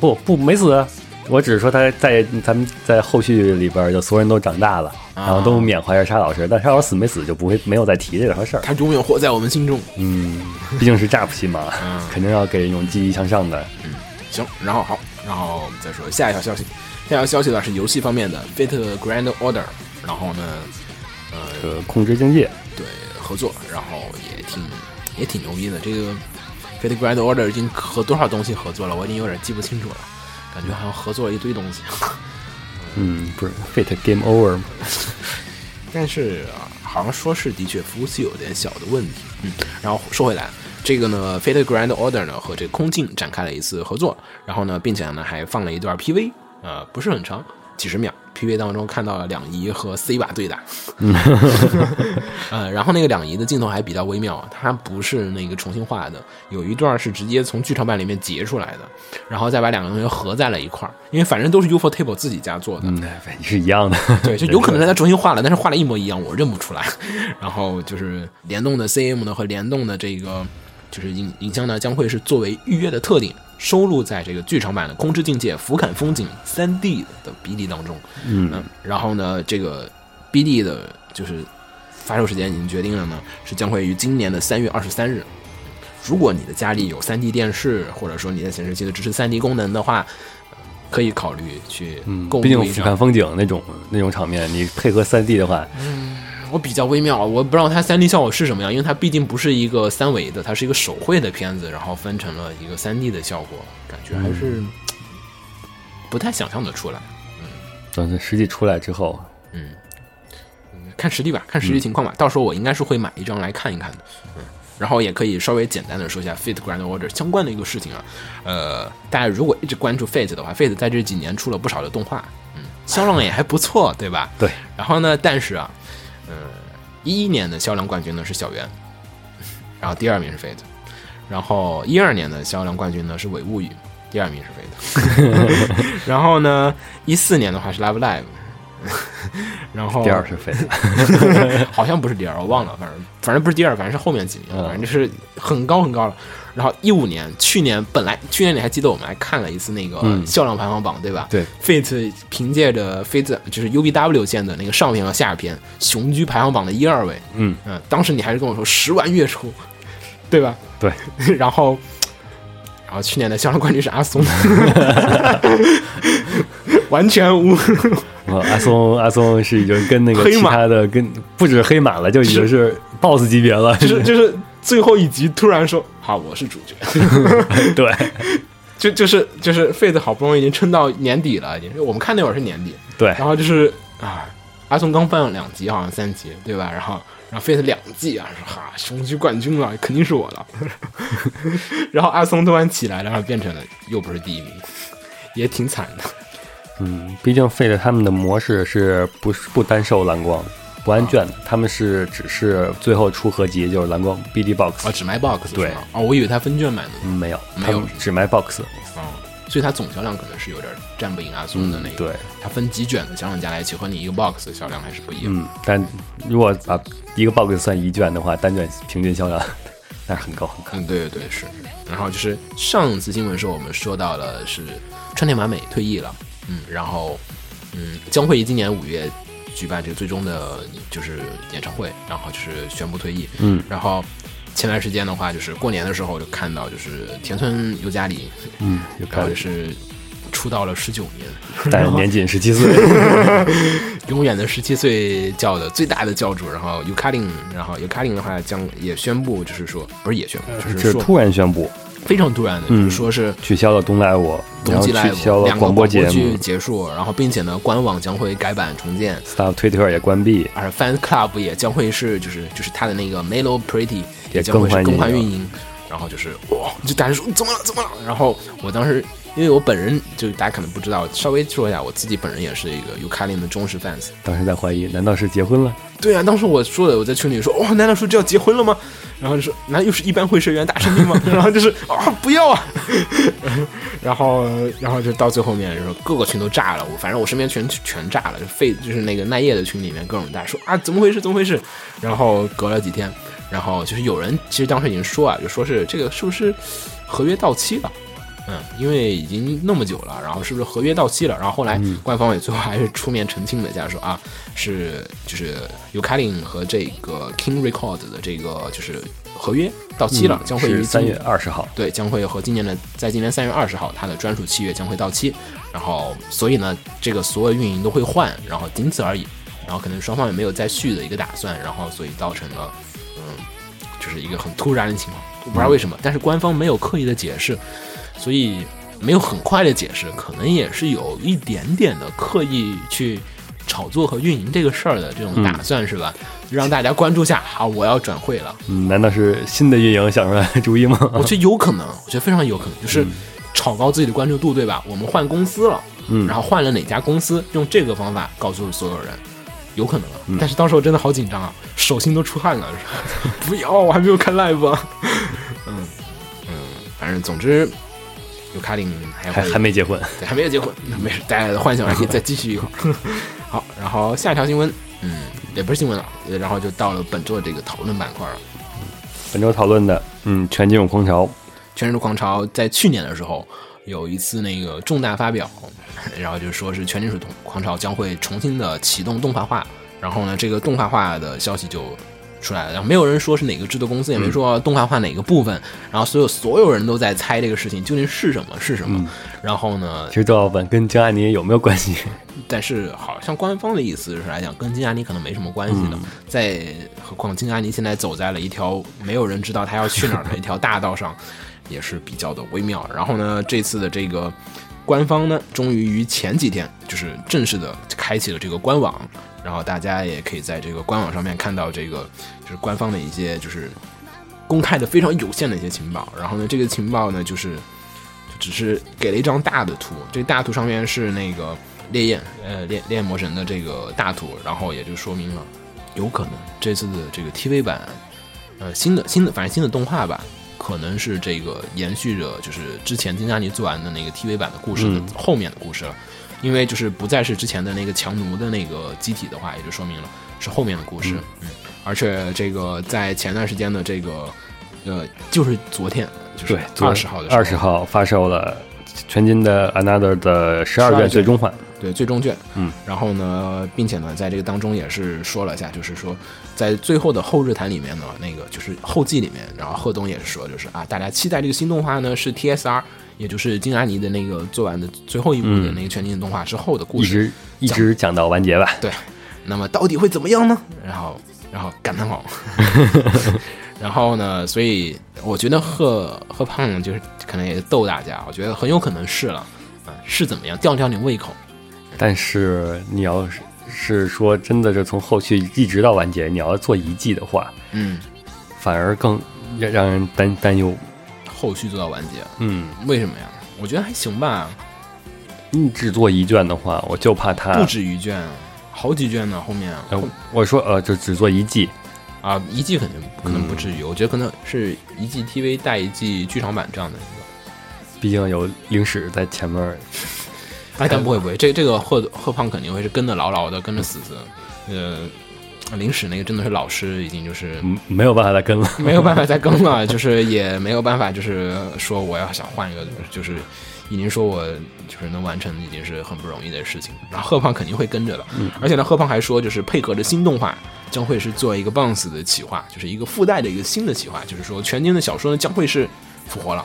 不不没死，我只是说他在咱们在后续里边，就所有人都长大了，然后都缅怀着沙老师，但沙老师死没死就不会没有再提这个事儿。他永远活在我们心中。嗯，毕竟是 JAP 系嘛，嗯肯定要给人一种积极向上的。嗯行，然后好，然后我们再说下一条消息。下一条消息呢是游戏方面的《Fate Grand Order》，然后呢，呃，这个控制境界，对合作，然后也挺也挺牛逼的。这个《Fate Grand Order》已经和多少东西合作了，我已经有点记不清楚了，感觉好像合作了一堆东西。嗯，不是 Fate Game Over 吗？(laughs) 但是啊，好像说是的确服务器有点小的问题。嗯，然后说回来，这个呢，《Fate Grand Order》呢和这个空镜展开了一次合作，然后呢，并且呢还放了一段 PV，呃，不是很长，几十秒。PV 当中看到了两仪和 (laughs) C 把对打，呃，然后那个两仪的镜头还比较微妙，它不是那个重新画的，有一段是直接从剧场版里面截出来的，然后再把两个东西合在了一块儿，因为反正都是 UFO Table 自己家做的，嗯，是一样的。对，就有可能 (laughs) 是他重新画了，但是画的一模一样，我认不出来。然后就是联动的 CM 的和联动的这个就是影影像呢，将会是作为预约的特点收录在这个剧场版的《空之境界》俯瞰风景三 D 的 BD 当中。嗯，然后呢，这个 BD 的就是发售时间已经决定了呢，是将会于今年的三月二十三日。如果你的家里有 3D 电视，或者说你的显示器的支持 3D 功能的话，呃可以考虑去嗯购，毕竟俯瞰风景那种那种场面，你配合三 D 的话，我比较微妙，我不知道它三 D 效果是什么样，因为它毕竟不是一个三维的，它是一个手绘的片子，然后分成了一个三 D 的效果，感觉还是不太想象的出来。嗯等它实际出来之后，嗯看实力吧，看实际情况吧，到时候我应该是会买一张来看一看的。嗯，然后也可以稍微简单的说一下 Fate Grand Order 相关的一个事情啊。呃，大家如果一直关注 Fate 的话，Fate 在这几年出了不少的动画，嗯，销量也还不错，对吧？对。然后呢，但是啊，呃，一一年的销量冠军呢是小圆，(laughs) 然后第二名是 Fate，然后一二年的销量冠军呢是伪物语，第二名是 Fate，(laughs) 然后呢，一四年的话是 Love Live。(laughs) 然后第二是 Fate，好像不是第二，我忘了，反正反正不是第二，反正是后面几名，嗯反正就是很高很高了。然后一五年，去年本来去年你还记得我们还看了一次那个嗯销量排行榜，对吧？对，Fate 凭借着 Fate 就是 UBW 线的那个上篇和下篇，雄居排行榜的一二位。嗯嗯，当时你还是跟我说十万月初，对吧？对，(laughs) 然后然后去年的销量冠军是阿松，(laughs) 完全无。哦阿松阿松是已经跟那个其黑马他的跟不止黑马了，就已经是 BOSS 级别了。就是就是最后一集突然说好，我是主角，(laughs) (laughs) 对 (laughs) 就就是就是 Fate 好不容易已经撑到年底了，已经我们看那会儿是年底，对然后就是啊，阿松刚放了两集，好像三集对吧？然后然后 Fate 两季啊，说哈雄居冠军了，肯定是我了。然后阿松突然起来了，然后变成了又不是第一名，也挺惨的。嗯，毕竟 Fate 他们的模式是不是不单受蓝光，不按卷的，他们是只是最后出合集就是蓝光 BD box，、啊，只卖 box 对吗？哦，我以为他分卷买的没有，没有只卖 box。哦，所以它总销量可能是有点占不赢阿松的那个。嗯对，它分几卷的销量加在一起和你一个 box 的销量还是不一样。嗯，但如果把一个 box 算一卷的话，单卷平均销量 (laughs) 那是很高很高。嗯，对对对，是。然后就是上次新闻时候我们说到了是川田麻美退役了，嗯，然后嗯将会以今年五月举办这个最终的就是演唱会，然后就是宣布退役，嗯，然后前段时间的话就是过年的时候就看到就是田村由佳里，嗯，然后就，是出道了十九年，(laughs) 但年仅十七岁。(laughs) 永远的十七岁教的最大的教主，然后尤卡林，然后尤卡林的话将也宣布，就是说不是也宣布，就是突然宣布非常突然的，嗯就是说是取消了东然后冬季 live 取消了两个广播节结束，然后并且呢，官网将会改版重建，，Twitter 也关闭。而 Fan Club 也将会是就是就是他的那个 Melo Pretty 也将会是更更换运营。换运营，然后就是哇，就大家说怎么了怎么了？然后我当时因为我本人就大家可能不知道，稍微说一下，我自己本人也是一个 u k a l i 的忠实 fans。当时在怀疑，难道是结婚了？对啊，当时我说的，我在群里说，哇、难道说这要结婚了吗？然后就说，那又是一般会社员大生病吗？(laughs) 然后就是啊，不要啊！(laughs) 然后，然后就到最后面，就是各个群都炸了，我反正我身边全全炸了，就废就是那个奈叶的群里面各种大说啊，怎么回事？怎么回事？然后隔了几天，然后就是有人其实当时已经说啊，就说是这个是不是合约到期了？嗯，因为已经那么久了，然后是不是合约到期了？然后后来官方也最后还是出面澄清了一下，说啊，是就是 u k a l i n 和这个 King Record 的这个就是合约到期了，将会于三月二十号。对，将会和今年的在今年三月二十号，它的专属契约将会到期，然后所以呢，这个所有运营都会换，然后仅此而已，然后可能双方也没有再续的一个打算，然后所以造成了，嗯，就是一个很突然的情况，我不知道为什么，但是官方没有刻意的解释，所以没有很快的解释，可能也是有一点点的刻意去炒作和运营这个事儿的这种打算，是吧？让大家关注下，啊，我要转会了。嗯，难道是新的运营想出来的主意吗？我觉得有可能，我觉得非常有可能，就是炒高自己的关注度，对吧？我们换公司了，嗯然后换了哪家公司，用这个方法告诉所有人，有可能啊。但是当时我真的好紧张啊，手心都出汗了，(laughs) 不要，我还没有看 live 啊。(laughs) 嗯嗯，反正总之，有卡丁还还还没结婚。对，还没有结婚，没事，大家的幻想还可以再继续一会儿。(laughs) 好，然后下一条新闻，嗯，也不是新闻了，然后就到了本周的这个讨论板块了。本周讨论的，嗯，全金属狂潮，全金属狂潮在去年的时候有一次那个重大发表，然后就说是全金属狂潮将会重新的启动动画化，然后呢，这个动画化的消息就出来了，然后没有人说是哪个制作公司，也没说动画化哪个部分，然后所有所有人都在猜这个事情究竟是什么是什么，然后呢其，实都要问跟江安妮有没有关系。但是好像官方的意思是来讲，跟金阿尼可能没什么关系的。再何况金阿尼现在走在了一条没有人知道他要去哪儿的一条大道上，也是比较的微妙。然后呢，这次的这个官方呢，终于于前几天就是正式的开启了这个官网，然后大家也可以在这个官网上面看到这个就是官方的一些就是公开的非常有限的一些情报。然后呢，这个情报呢，就是就只是给了一张大的图，这个大图上面是那个烈焰，呃，烈烈焰魔神的这个大图，然后也就说明了，有可能这次的这个 TV 版，呃，新的新的反正新的动画吧，可能是这个延续着就是之前金嘉妮做完的那个 TV 版的故事的嗯后面的故事了，因为就是不再是之前的那个强奴的那个机体的话，也就说明了是后面的故事，嗯，而且这个在前段时间的这个，呃，就是昨天，就是对，二十号的二十号发售了全金的 Another 的十二卷最终幻。对，最终卷。嗯，然后呢，并且呢，在这个当中也是说了一下，就是说，在最后的后日谈里面呢，那个就是后记里面，然后贺东也是说，就是啊，大家期待这个新动画呢是 TSR，也就是金阿尼的那个做完的最后一部的那个全景动画之后的故事一。直一直讲到完结吧。对，那么到底会怎么样呢？然后，然后感叹号。然后呢，所以我觉得贺贺胖就是可能也逗大家，我觉得很有可能是了，啊、是怎么样吊吊你胃口。但是你要是是说真的，是从后续一直到完结，你要做一季的话，嗯，反而更让让人担担忧。后续做到完结，嗯，为什么呀？我觉得还行吧，你只做一卷的话，我就怕他不止一卷，好几卷呢。后面呃，我说呃，就只做一季，啊，一季肯定可能不至于，我觉得可能是一季 TV 带一季剧场版这样的一个。毕竟有零史在前面儿。(laughs) 哎，但不会不会，这这个贺贺胖肯定会是跟的牢牢的，跟着死死。呃，临史那个真的是老师，已经就是嗯，没有办法再跟了。(laughs) 没有办法再跟了，就是也没有办法，就是说我要想换一个，就是已经说我就是能完成，已经是很不容易的事情。然后贺胖肯定会跟着的，而且呢，贺胖还说，就是配合着新动画，将会是做一个 bounce 的企划，就是一个附带的一个新的企划，就是说全金的小说呢将会是复活了。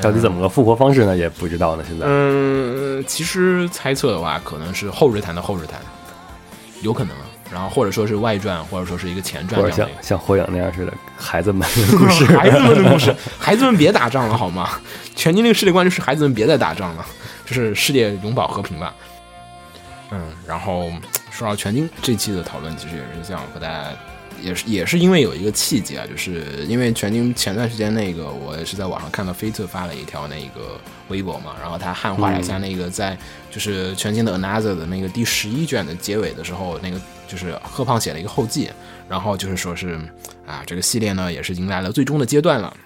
到底怎么个复活方式呢？也不知道呢。现在，嗯，其实猜测的话，可能是后日谈的后日谈，有可能啊。然后或者说是外传，或者说是一个前传。像像火影那样似的孩子们的 (laughs) 故事，孩子们的故事，(laughs) 孩子们别打仗了好吗？全金那个世界观就是孩子们别再打仗了，就是世界永保和平吧。嗯，然后说到全金这期的讨论，其实也是想和大家，也是也是因为有一个契机啊，就是因为全境前段时间那个我也是在网上看到飞特发了一条那个微博嘛，然后他汉化了一下那个在就是全境的 Another 的那个第十一卷的结尾的时候，那个就是贺胖写了一个后记，然后就是说是啊这个系列呢也是迎来了最终的阶段了。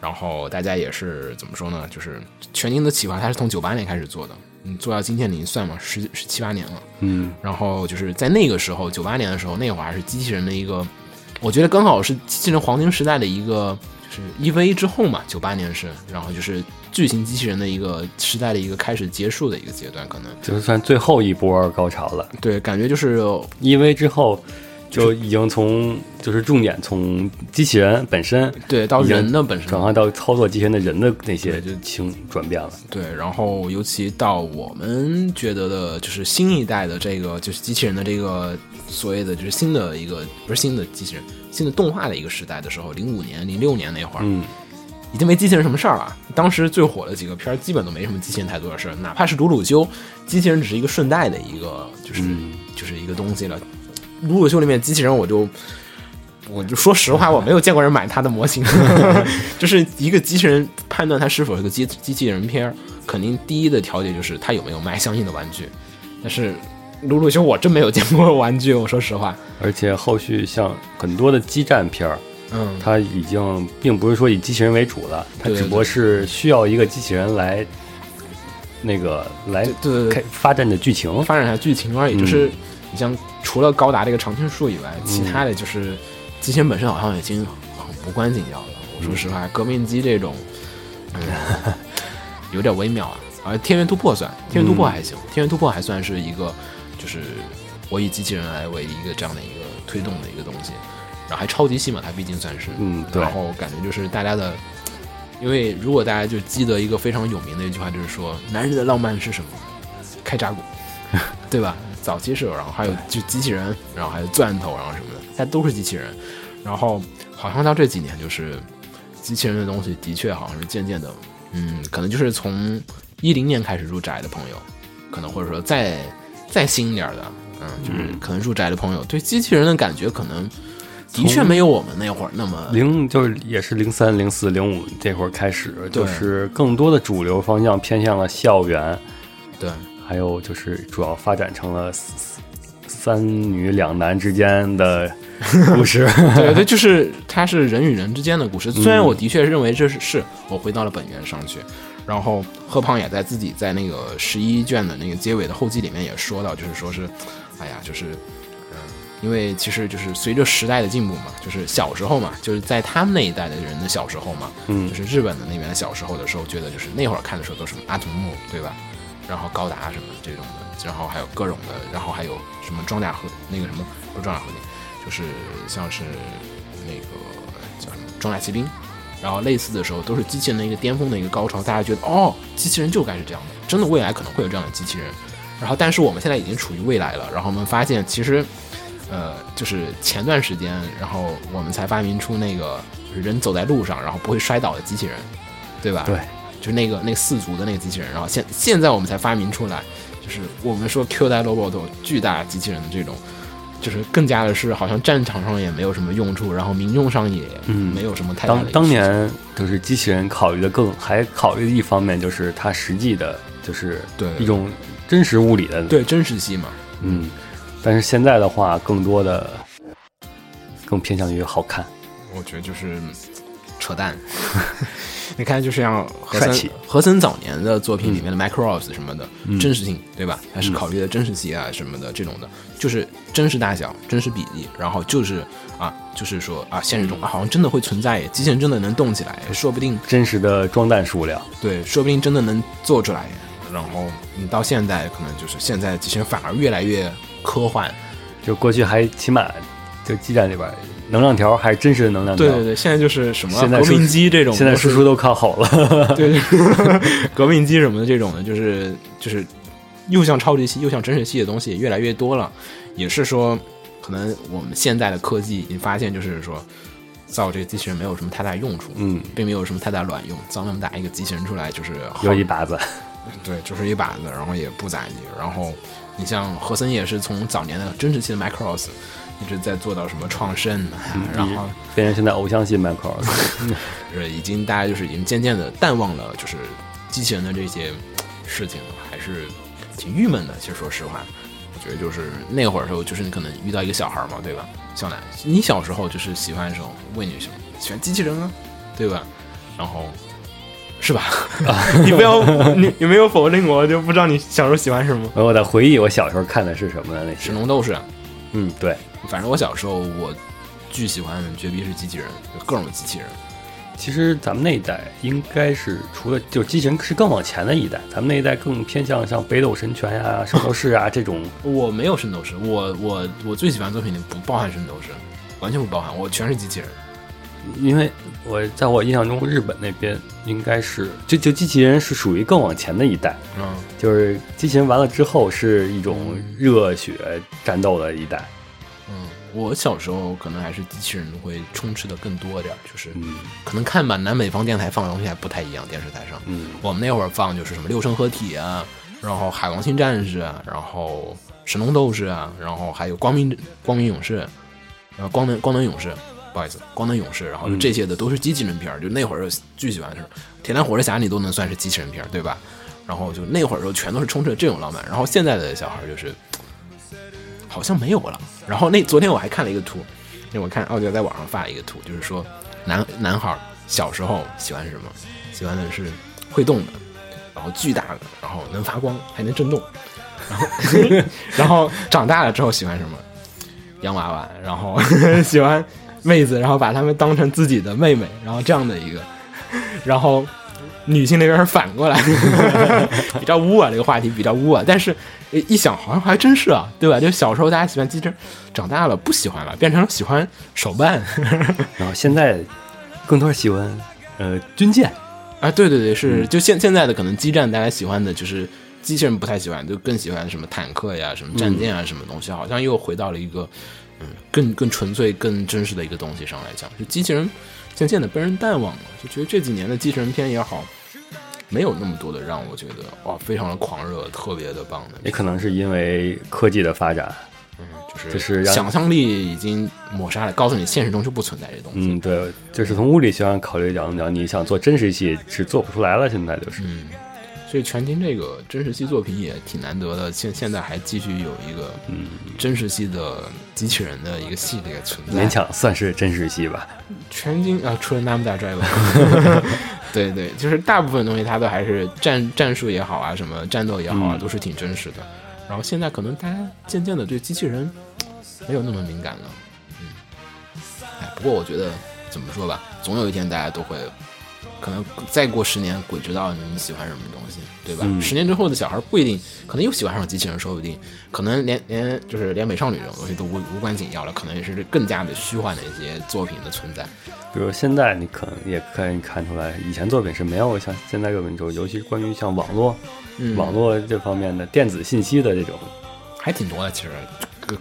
然后大家也是怎么说呢？就是全境的企划，它是从九八年开始做的，你做到今天，你算嘛，十十七八年了。嗯，然后就是在那个时候，九八年的时候，那会儿还是机器人的一个，我觉得刚好是机器人黄金时代的一个，就是 EVA 之后嘛，九八年是，然后就是巨型机器人的一个时代的一个开始结束的一个阶段，可能就是算最后一波高潮了。对，感觉就是因为之后就已经从就是重点从机器人本身对到人的本身转换到操作机器人的人的那些就情转变了。对，然后尤其到我们觉得的，就是新一代的这个就是机器人的这个所谓的就是新的一个不是新的机器人，新的动画的一个时代的时候，零五年、零六年那会儿，嗯，已经没机器人什么事儿了。当时最火的几个片儿，基本都没什么机器人太多的事儿，哪怕是鲁鲁修，机器人只是一个顺带的一个，就是、嗯就是一个东西了。鲁鲁修里面机器人，我就我就说实话，我没有见过人买他的模型。(laughs) 就是一个机器人判断它是否是个机机器人片儿，肯定第一的条件就是它有没有卖相应的玩具。但是鲁鲁修我真没有见过玩具，我说实话。而且后续像很多的激战片儿，嗯，它已经并不是说以机器人为主了，它只不过是需要一个机器人来那个来对对对开发展的剧情。发展一下剧情而已。嗯就是你像除了高达这个常青树以外，其他的就是机器人本身好像已经很无关紧要了。我说实话，革命机这种，嗯，有点微妙啊。而天元突破算，天元突破还行，天元突破还算是一个，就是我以机器人来为一个这样的一个推动的一个东西，然后还超级细嘛，它毕竟算是，嗯对然后感觉就是大家的。因为如果大家就记得一个非常有名的一句话，就是说男人的浪漫是什么？开扎古，(laughs) 对吧？早期是有，然后还有就机器人，然后还有钻头，然后什么的，它都是机器人。然后好像到这几年，就是机器人的东西的确好像是渐渐的，嗯，可能就是从一零年开始入宅的朋友，可能或者说再再新一点的，嗯，就是可能入宅的朋友对机器人的感觉可能的确没有我们那会儿那么零就是也是零三、零四、零五这会儿开始，就是更多的主流方向偏向了校园，对还有就是主要发展成了三三女两男之间的故事。(laughs) 对对，就是它是人与人之间的故事。虽然我的确认为这是是我回到了本源上去，然后贺胖也在自己在那个十一卷的那个结尾的后记里面也说到，就是说是，哎呀，就是，嗯，因为其实就是随着时代的进步嘛，就是小时候嘛，就是在他们那一代的人的小时候嘛，嗯就是日本的那边的小时候的时候，觉得就是那会儿看的时候都是阿童木对吧？然后高达什么这种的然后还有各种的，然后还有什么装甲核那个什么不是装甲核电，就是像是那个叫什么装甲骑兵，然后类似的时候都是机器人的一个巅峰的一个高潮，大家觉得哦，机器人就该是这样的，真的未来可能会有这样的机器人。然后，但是我们现在已经处于未来了，然后我们发现其实，呃，就是前段时间，然后我们才发明出那个人走在路上然后不会摔倒的机器人，对吧？对，就是那个那四足的那个机器人，然后现现在我们才发明出来，就是我们说 Q 代 robot 巨大机器人的这种，就是更加的是好像战场上也没有什么用处，然后民众上也嗯。没有什么太大的当当年就是机器人考虑的更还考虑的一方面就是它实际的，就是对。一种真实物理的，对真实性嘛，嗯，但是现在的话，更多的更偏向于好看，我觉得就是扯淡。(laughs) 你看，就像和森帅气和森早年的作品里面的 Macross 什么的，嗯真实性对吧？还是考虑的真实性啊什么的这种的，就是真实大小、真实比例，然后就是啊，就是说啊，现实中啊好像真的会存在，机器人真的能动起来，说不定真实的装弹数量，对，说不定真的能做出来。然后你到现在，可能就是现在机器人反而越来越科幻。就过去还起码就基站里边能量条还是真实的能量条，对对对，现在就是什么现在输革命机这种，现在输出都看好了，对，(laughs) (laughs) 革命机什么的这种的，就是就是又像超级系又像真实系的东西越来越多了，也是说，可能我们现在的科技已经发现，就是说造这个机器人没有什么太大用处，嗯，并没有什么太大卵用，造那么大一个机器人出来就是好有一把子，对，就是一把子，然后也不咋地。然后你像和森也是从早年的真实系的 Macross 一直在做到什么创圣啊，(laughs) 然后变成现在偶像系 Macross，就是已经大家就是已经渐渐的淡忘了就是机器人的这些事情了，还是挺郁闷的。其实说实话，我觉得就是那会儿的时候，就是你可能遇到一个小孩嘛，对吧？小男，你小时候就是喜欢什么为女生喜欢机器人啊，对吧？然后是吧？(laughs) 你不要你你没有否定我，就不知道你小时候喜欢什么。我在回忆我小时候看的是什么呢？那些神，龙斗士，嗯，对，反正我小时候我巨喜欢绝逼是机器人，就各种机器人。其实咱们那一代应该是除了就机器人是更往前的一代，咱们那一代更偏向像北斗神拳呀、(laughs) 圣斗士啊这种，我没有圣斗士，我我我最喜欢的作品里不包含圣斗士，完全不包含，我全是机器人。因为我在我印象中，日本那边应该是就就机器人是属于更往前的一代，嗯，就是机器人完了之后是一种热血战斗的一代，嗯，我小时候可能还是机器人会充斥的更多点儿，就是嗯。可能看吧，南北方电台放的东西还不太一样，电视台上，嗯，我们那会儿放就是什么六神合体啊，然后海王星战士啊，然后神龙斗士啊，然后还有光明光明勇士，然后光能光能勇士，不好意思，光能勇士，然后就这些的都是机器人片儿，就那会儿巨喜欢是铁胆火车侠，你都能算是机器人片儿，对吧？然后就那会儿的时候全都是充斥着这种浪漫，然后现在的小孩就是好像没有了。然后那昨天我还看了一个图，那我看奥迪在网上发了一个图，就是说男男孩小时候喜欢什么？喜欢的是会动的，然后巨大的，然后能发光，还能震动。然 (laughs) 后然后长大了之后喜欢什么？洋娃娃，然后 (laughs) 喜欢妹子，然后把她们当成自己的妹妹，然后这样的一个，然后女性那边是反过来，(laughs) 比较污啊，这个话题比较污啊。但是诶一想，好像还真是啊，对吧？就小时候大家喜欢机器人，长大了不喜欢了，变成了喜欢手办 (laughs) 然后现在更多是喜欢呃军舰，啊。对对对，是就现现在的可能基站大家喜欢的就是机器人不太喜欢，就更喜欢什么坦克呀、什么战舰啊、什么东西，好像又回到了一个嗯更更纯粹、更真实的一个东西上来讲，就机器人渐渐的被人淡忘了，就觉得这几年的机器人片也好。没有那么多的让我觉得哇，非常的狂热，特别的棒的，也可能是因为科技的发展，嗯就是就是让想象力已经抹杀了，告诉你现实中就不存在这东西。嗯，对，就是从物理学上考虑角度讲，你想做真实戏是做不出来了，现在就是，嗯，所以全金这个真实系作品也挺难得的，现现在还继续有一个嗯，真实系的机器人的一个系列存在。勉强算是真实系吧。全金啊，除了 Namda Driver，(laughs) 对对，就是大部分东西它都还是战战术也好啊，什么战斗也好啊，嗯都是挺真实的。然后现在可能大家渐渐的对机器人没有那么敏感了，嗯，哎，不过我觉得怎么说吧，总有一天大家都会可能再过十年，鬼知道你喜欢什么东西，对吧？嗯十年之后的小孩不一定，可能又喜欢上机器人，说不定，可能连连就是连美少女这种东西都无无关紧要了，可能也是更加的虚幻的一些作品的存在。比如现在你可能也可以看出来，以前作品是没有像现在这种，就尤其是关于像网络、嗯网络这方面的电子信息的这种，还挺多的，其实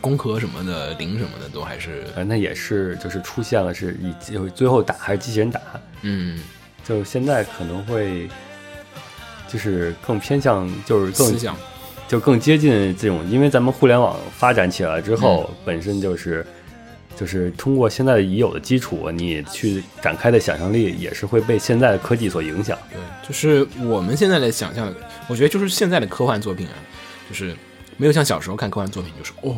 工科什么的、零什么的都还是，反正它也是就是出现了是以就最后打还是机器人打，嗯，就现在可能会就是更偏向就是更思想，就更接近这种，因为咱们互联网发展起来之后，本身就是就是通过现在已有的基础，你去展开的想象力也是会被现在的科技所影响。对，就是我们现在的想象，我觉得就是现在的科幻作品啊，就是没有像小时候看科幻作品，就是哦，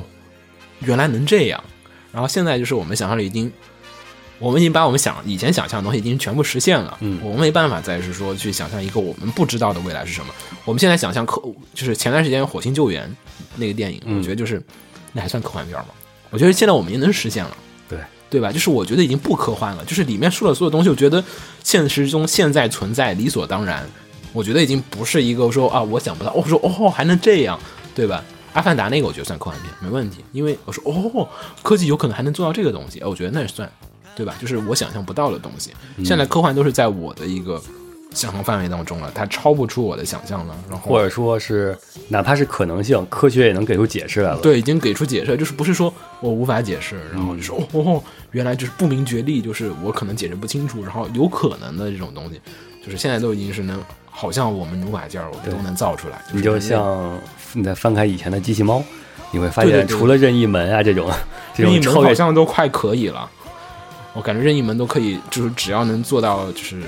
原来能这样。然后现在就是我们想象力已经，我们已经把我们想以前想象的东西已经全部实现了。嗯我们没办法再是说去想象一个我们不知道的未来是什么。我们现在想象科，就是前段时间《火星救援》那个电影，嗯我觉得就是那还算科幻片吗？我觉得现在我们已经能实现了。对对吧？就是我觉得已经不科幻了，就是里面说的所有东西，我觉得现实中现在存在理所当然。我觉得已经不是一个说啊，我想不到，我说哦还能这样，对吧？阿凡达那个我觉得算科幻片，没问题，因为我说哦，科技有可能还能做到这个东西，哎我觉得那也算，对吧？就是我想象不到的东西。现在科幻都是在我的一个想象范围当中了，它超不出我的想象了，然后或者说是哪怕是可能性，科学也能给出解释来了。对，已经给出解释，就是不是说我无法解释，然后就说、哦哦，原来就是不明觉厉，就是我可能解释不清楚，然后有可能的这种东西，就是现在都已经是能，好像我们努把劲儿，我们都能造出来。你就像你再翻开以前的机器猫，你会发现除了任意门啊这种这任意门好种超越像都快可以了，我感觉任意门都可以，就是只要能做到就是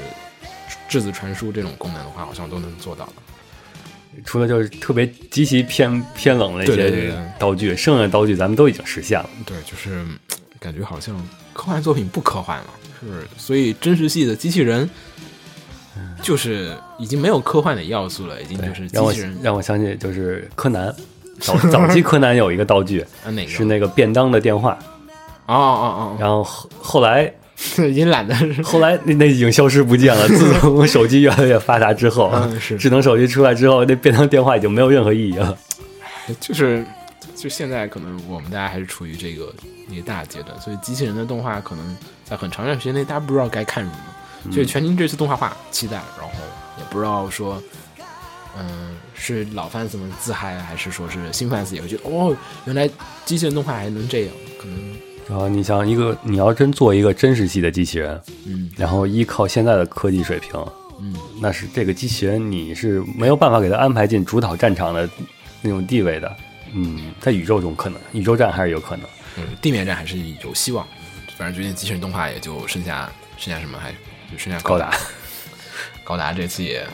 质子传输这种功能的话，好像都能做到了。除了就是特别极其偏偏冷的一些道具，剩下的道具咱们都已经实现了。对，就是嗯感觉好像科幻作品不科幻了，是？所以真实系的机器人，就是已经没有科幻的要素了，已经就是机让我器人让我想起就是柯南，早早期柯南有一个道具 (laughs) 是那个便当的电话，哦哦哦然后后后来 (laughs) 哦，已经懒得后来那那已经消失不见了。自从 (laughs) 手机越来越发达之后，嗯是智能手机出来之后，那便当电话已经没有任何意义了。就是就现在可能我们大家还是处于这个一个大阶段，所以机器人的动画可能在很长一段时间内大家不知道该看什么，所以全金这次动画化期待，然后也不知道说。嗯，是老 fans 们自嗨，还是说是新 fans 也会觉得哦，原来机器人动画还能这样？可能，然后你想一个，你要真做一个真实系的机器人，嗯然后依靠现在的科技水平，嗯，那是这个机器人你是没有办法给它安排进主导战场的那种地位的。嗯，在宇宙中可能，宇宙战还是有可能。嗯，地面战还是有希望。反正最近机器人动画也就剩下剩下什么，还就剩下高达，(laughs) 高达这次也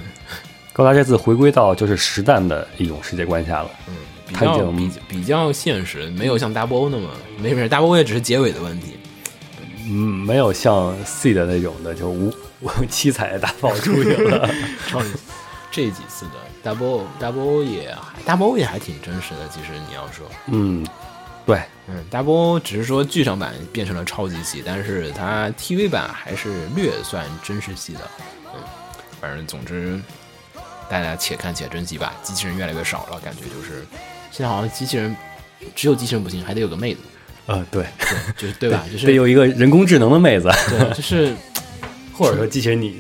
高达这次回归到就是实弹的一种世界观下了。嗯比较比比较现实，没有像 Double 那么没没事，Double 也只是结尾的问题。嗯，没有像 C 的那种的，就无无七彩的大爆出去了。(laughs) 超级这几次的 double double 也还 Double 也还挺真实的，其实你要说，嗯，对，嗯，Double 只是说剧场版变成了超级系，但是它 TV 版还是略算真实系的。嗯，反正总之，大家且看且珍惜吧。机器人越来越少了，感觉就是现在好像机器人只有机器人不行，还得有个妹子，呃，对，对，就是对吧？就是得有一个人工智能的妹子，对，就是 (laughs) 或者说机器人你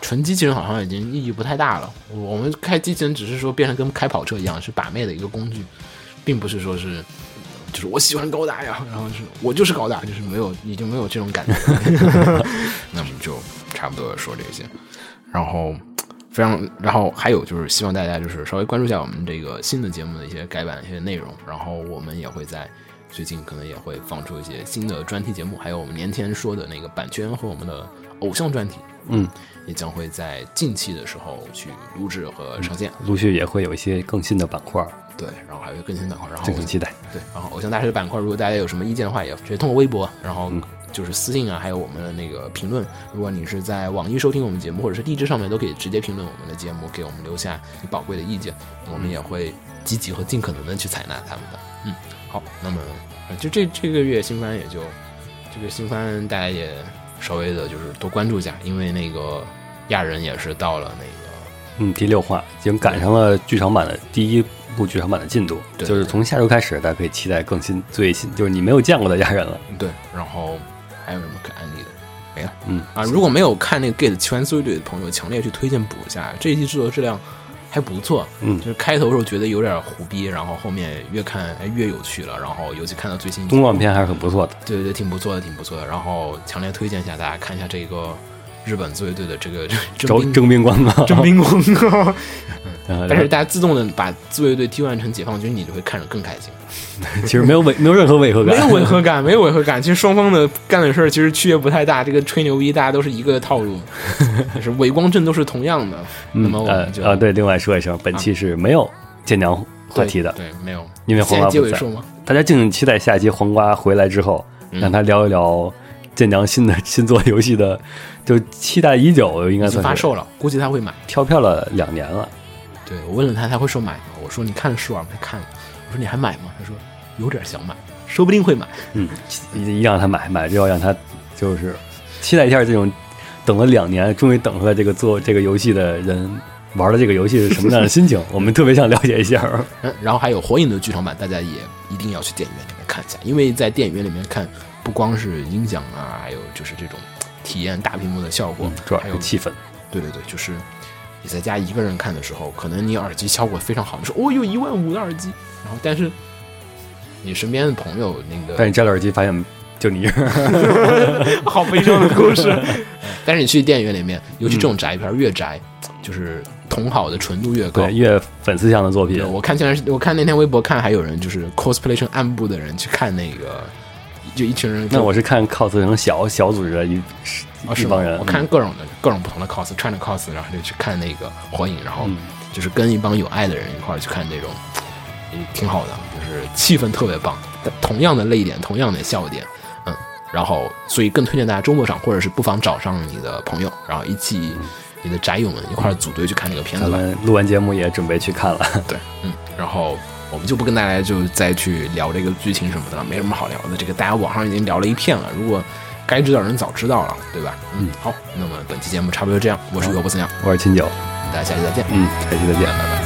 纯机器人好像已经意义不太大了。我我们开机器人只是说变成跟开跑车一样，是把妹的一个工具，并不是说是就是我喜欢高达呀，然后是我就是高达，就是没有已经没有这种感觉。(laughs) 那我们就差不多说这些，然后非常，然后还有就是希望大家就是稍微关注一下我们这个新的节目的一些改版一些内容，然后我们也会在。最近可能也会放出一些新的专题节目，还有我们年前说的那个版权和我们的偶像专题，嗯，也将会在近期的时候去录制和上线。陆续也会有一些更新的板块，对，然后还有更新板块，然后敬请期待。对，然后偶像大师的板块，如果大家有什么意见的话，也可以通过微博，然后就是私信啊，还有我们的那个评论。如果你是在网易收听我们节目，或者是荔枝上面，都可以直接评论我们的节目，给我们留下你宝贵的意见，我们也会积极和尽可能的去采纳他们的。嗯，好，那么呃就这这个月新番也就这个新番大家也稍微的就是多关注一下，因为那个亚人也是到了那个嗯，第六话已经赶上了剧场版的第一部剧场版的进度，对就是从下周开始，大家可以期待更新最新，就是你没有见过的亚人了。对，然后还有什么可安利的？没了。嗯啊，如果没有看那个《Gate 奇幻自卫队》的朋友，强烈去推荐补一下。这一期制作质量还不错，嗯就是开头时候觉得有点胡逼，然后后面越看哎越有趣了，然后尤其看到最新动画片还是很不错的。对对对，挺不错的，挺不错的。然后强烈推荐一下大家看一下这个日本自卫队的这个征征兵征兵官嘛，征兵工，呃 (laughs) 但是大家自动的把自卫队替换成解放军，你就会看着更开心。(laughs) 其实没有违，没有任何违和感，没有违和感，(laughs) 没有违和感。其实双方的干的事儿其实区别不太大。这个吹牛逼，大家都是一个套路，(laughs) 就是伪光正都是同样的。那嗯么我们就呃啊，对，另外说一声，本期是没有舰娘话题的，对，没有。因为黄瓜不在。结尾说吗？大家敬请期待下期黄瓜回来之后，嗯让他聊一聊舰娘新的新作游戏的，就期待已久，应该算是发售了，估计他会买。跳票了两年了。对我问了他，他会说买吗？我说你看了试玩没？看了。我说你还买吗？他说有点想买，说不定会买。嗯，一一让他买，买就要让他就是期待一下这种等了两年，终于等出来这个做这个游戏的人玩了这个游戏是什么样的心情，(laughs) 我们特别想了解一下。嗯，然后还有火影的剧场版，大家也一定要去电影院里面看一下，因为在电影院里面看，不光是音响啊，还有就是这种体验大屏幕的效果，嗯，主要还有气氛。对对对，就是你在家一个人看的时候，可能你耳机效果非常好，你说哦有一万五的耳机，然后但是你身边的朋友那个但你摘了耳机发现就你一个人，好悲伤的故事，(laughs) 但是你去电影院里面，尤其这种宅片越宅，就是同好的纯度越高，。越粉丝向的作品，，我看现在我看那天微博看还有人就是 cosplay 成暗部的人去看那个，就一群人。那我是看 cos 成小小组织的一啊是吗一帮人，我看各种的各种不同的 cos，穿着 cos，然后就去看那个火影，然后嗯就是跟一帮有爱的人一块儿去看这种，也挺好的，就是气氛特别棒。同样的泪点，同样的笑点，嗯，然后所以更推荐大家周末上，或者是不妨找上你的朋友，然后一起你的宅友们一块儿组队去看这个片子吧。录完节目也准备去看了。对，嗯，然后我们就不跟大家就再去聊这个剧情什么的了，没什么好聊的。这个大家网上已经聊了一片了，如果该知道人早知道了，对吧？嗯，好，那么本期节目差不多就这样，我是尤波斯鸟，我是秦九，大家下期再见。嗯，下期再见。拜拜。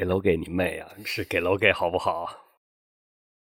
给楼给你妹啊！是给楼给好不好？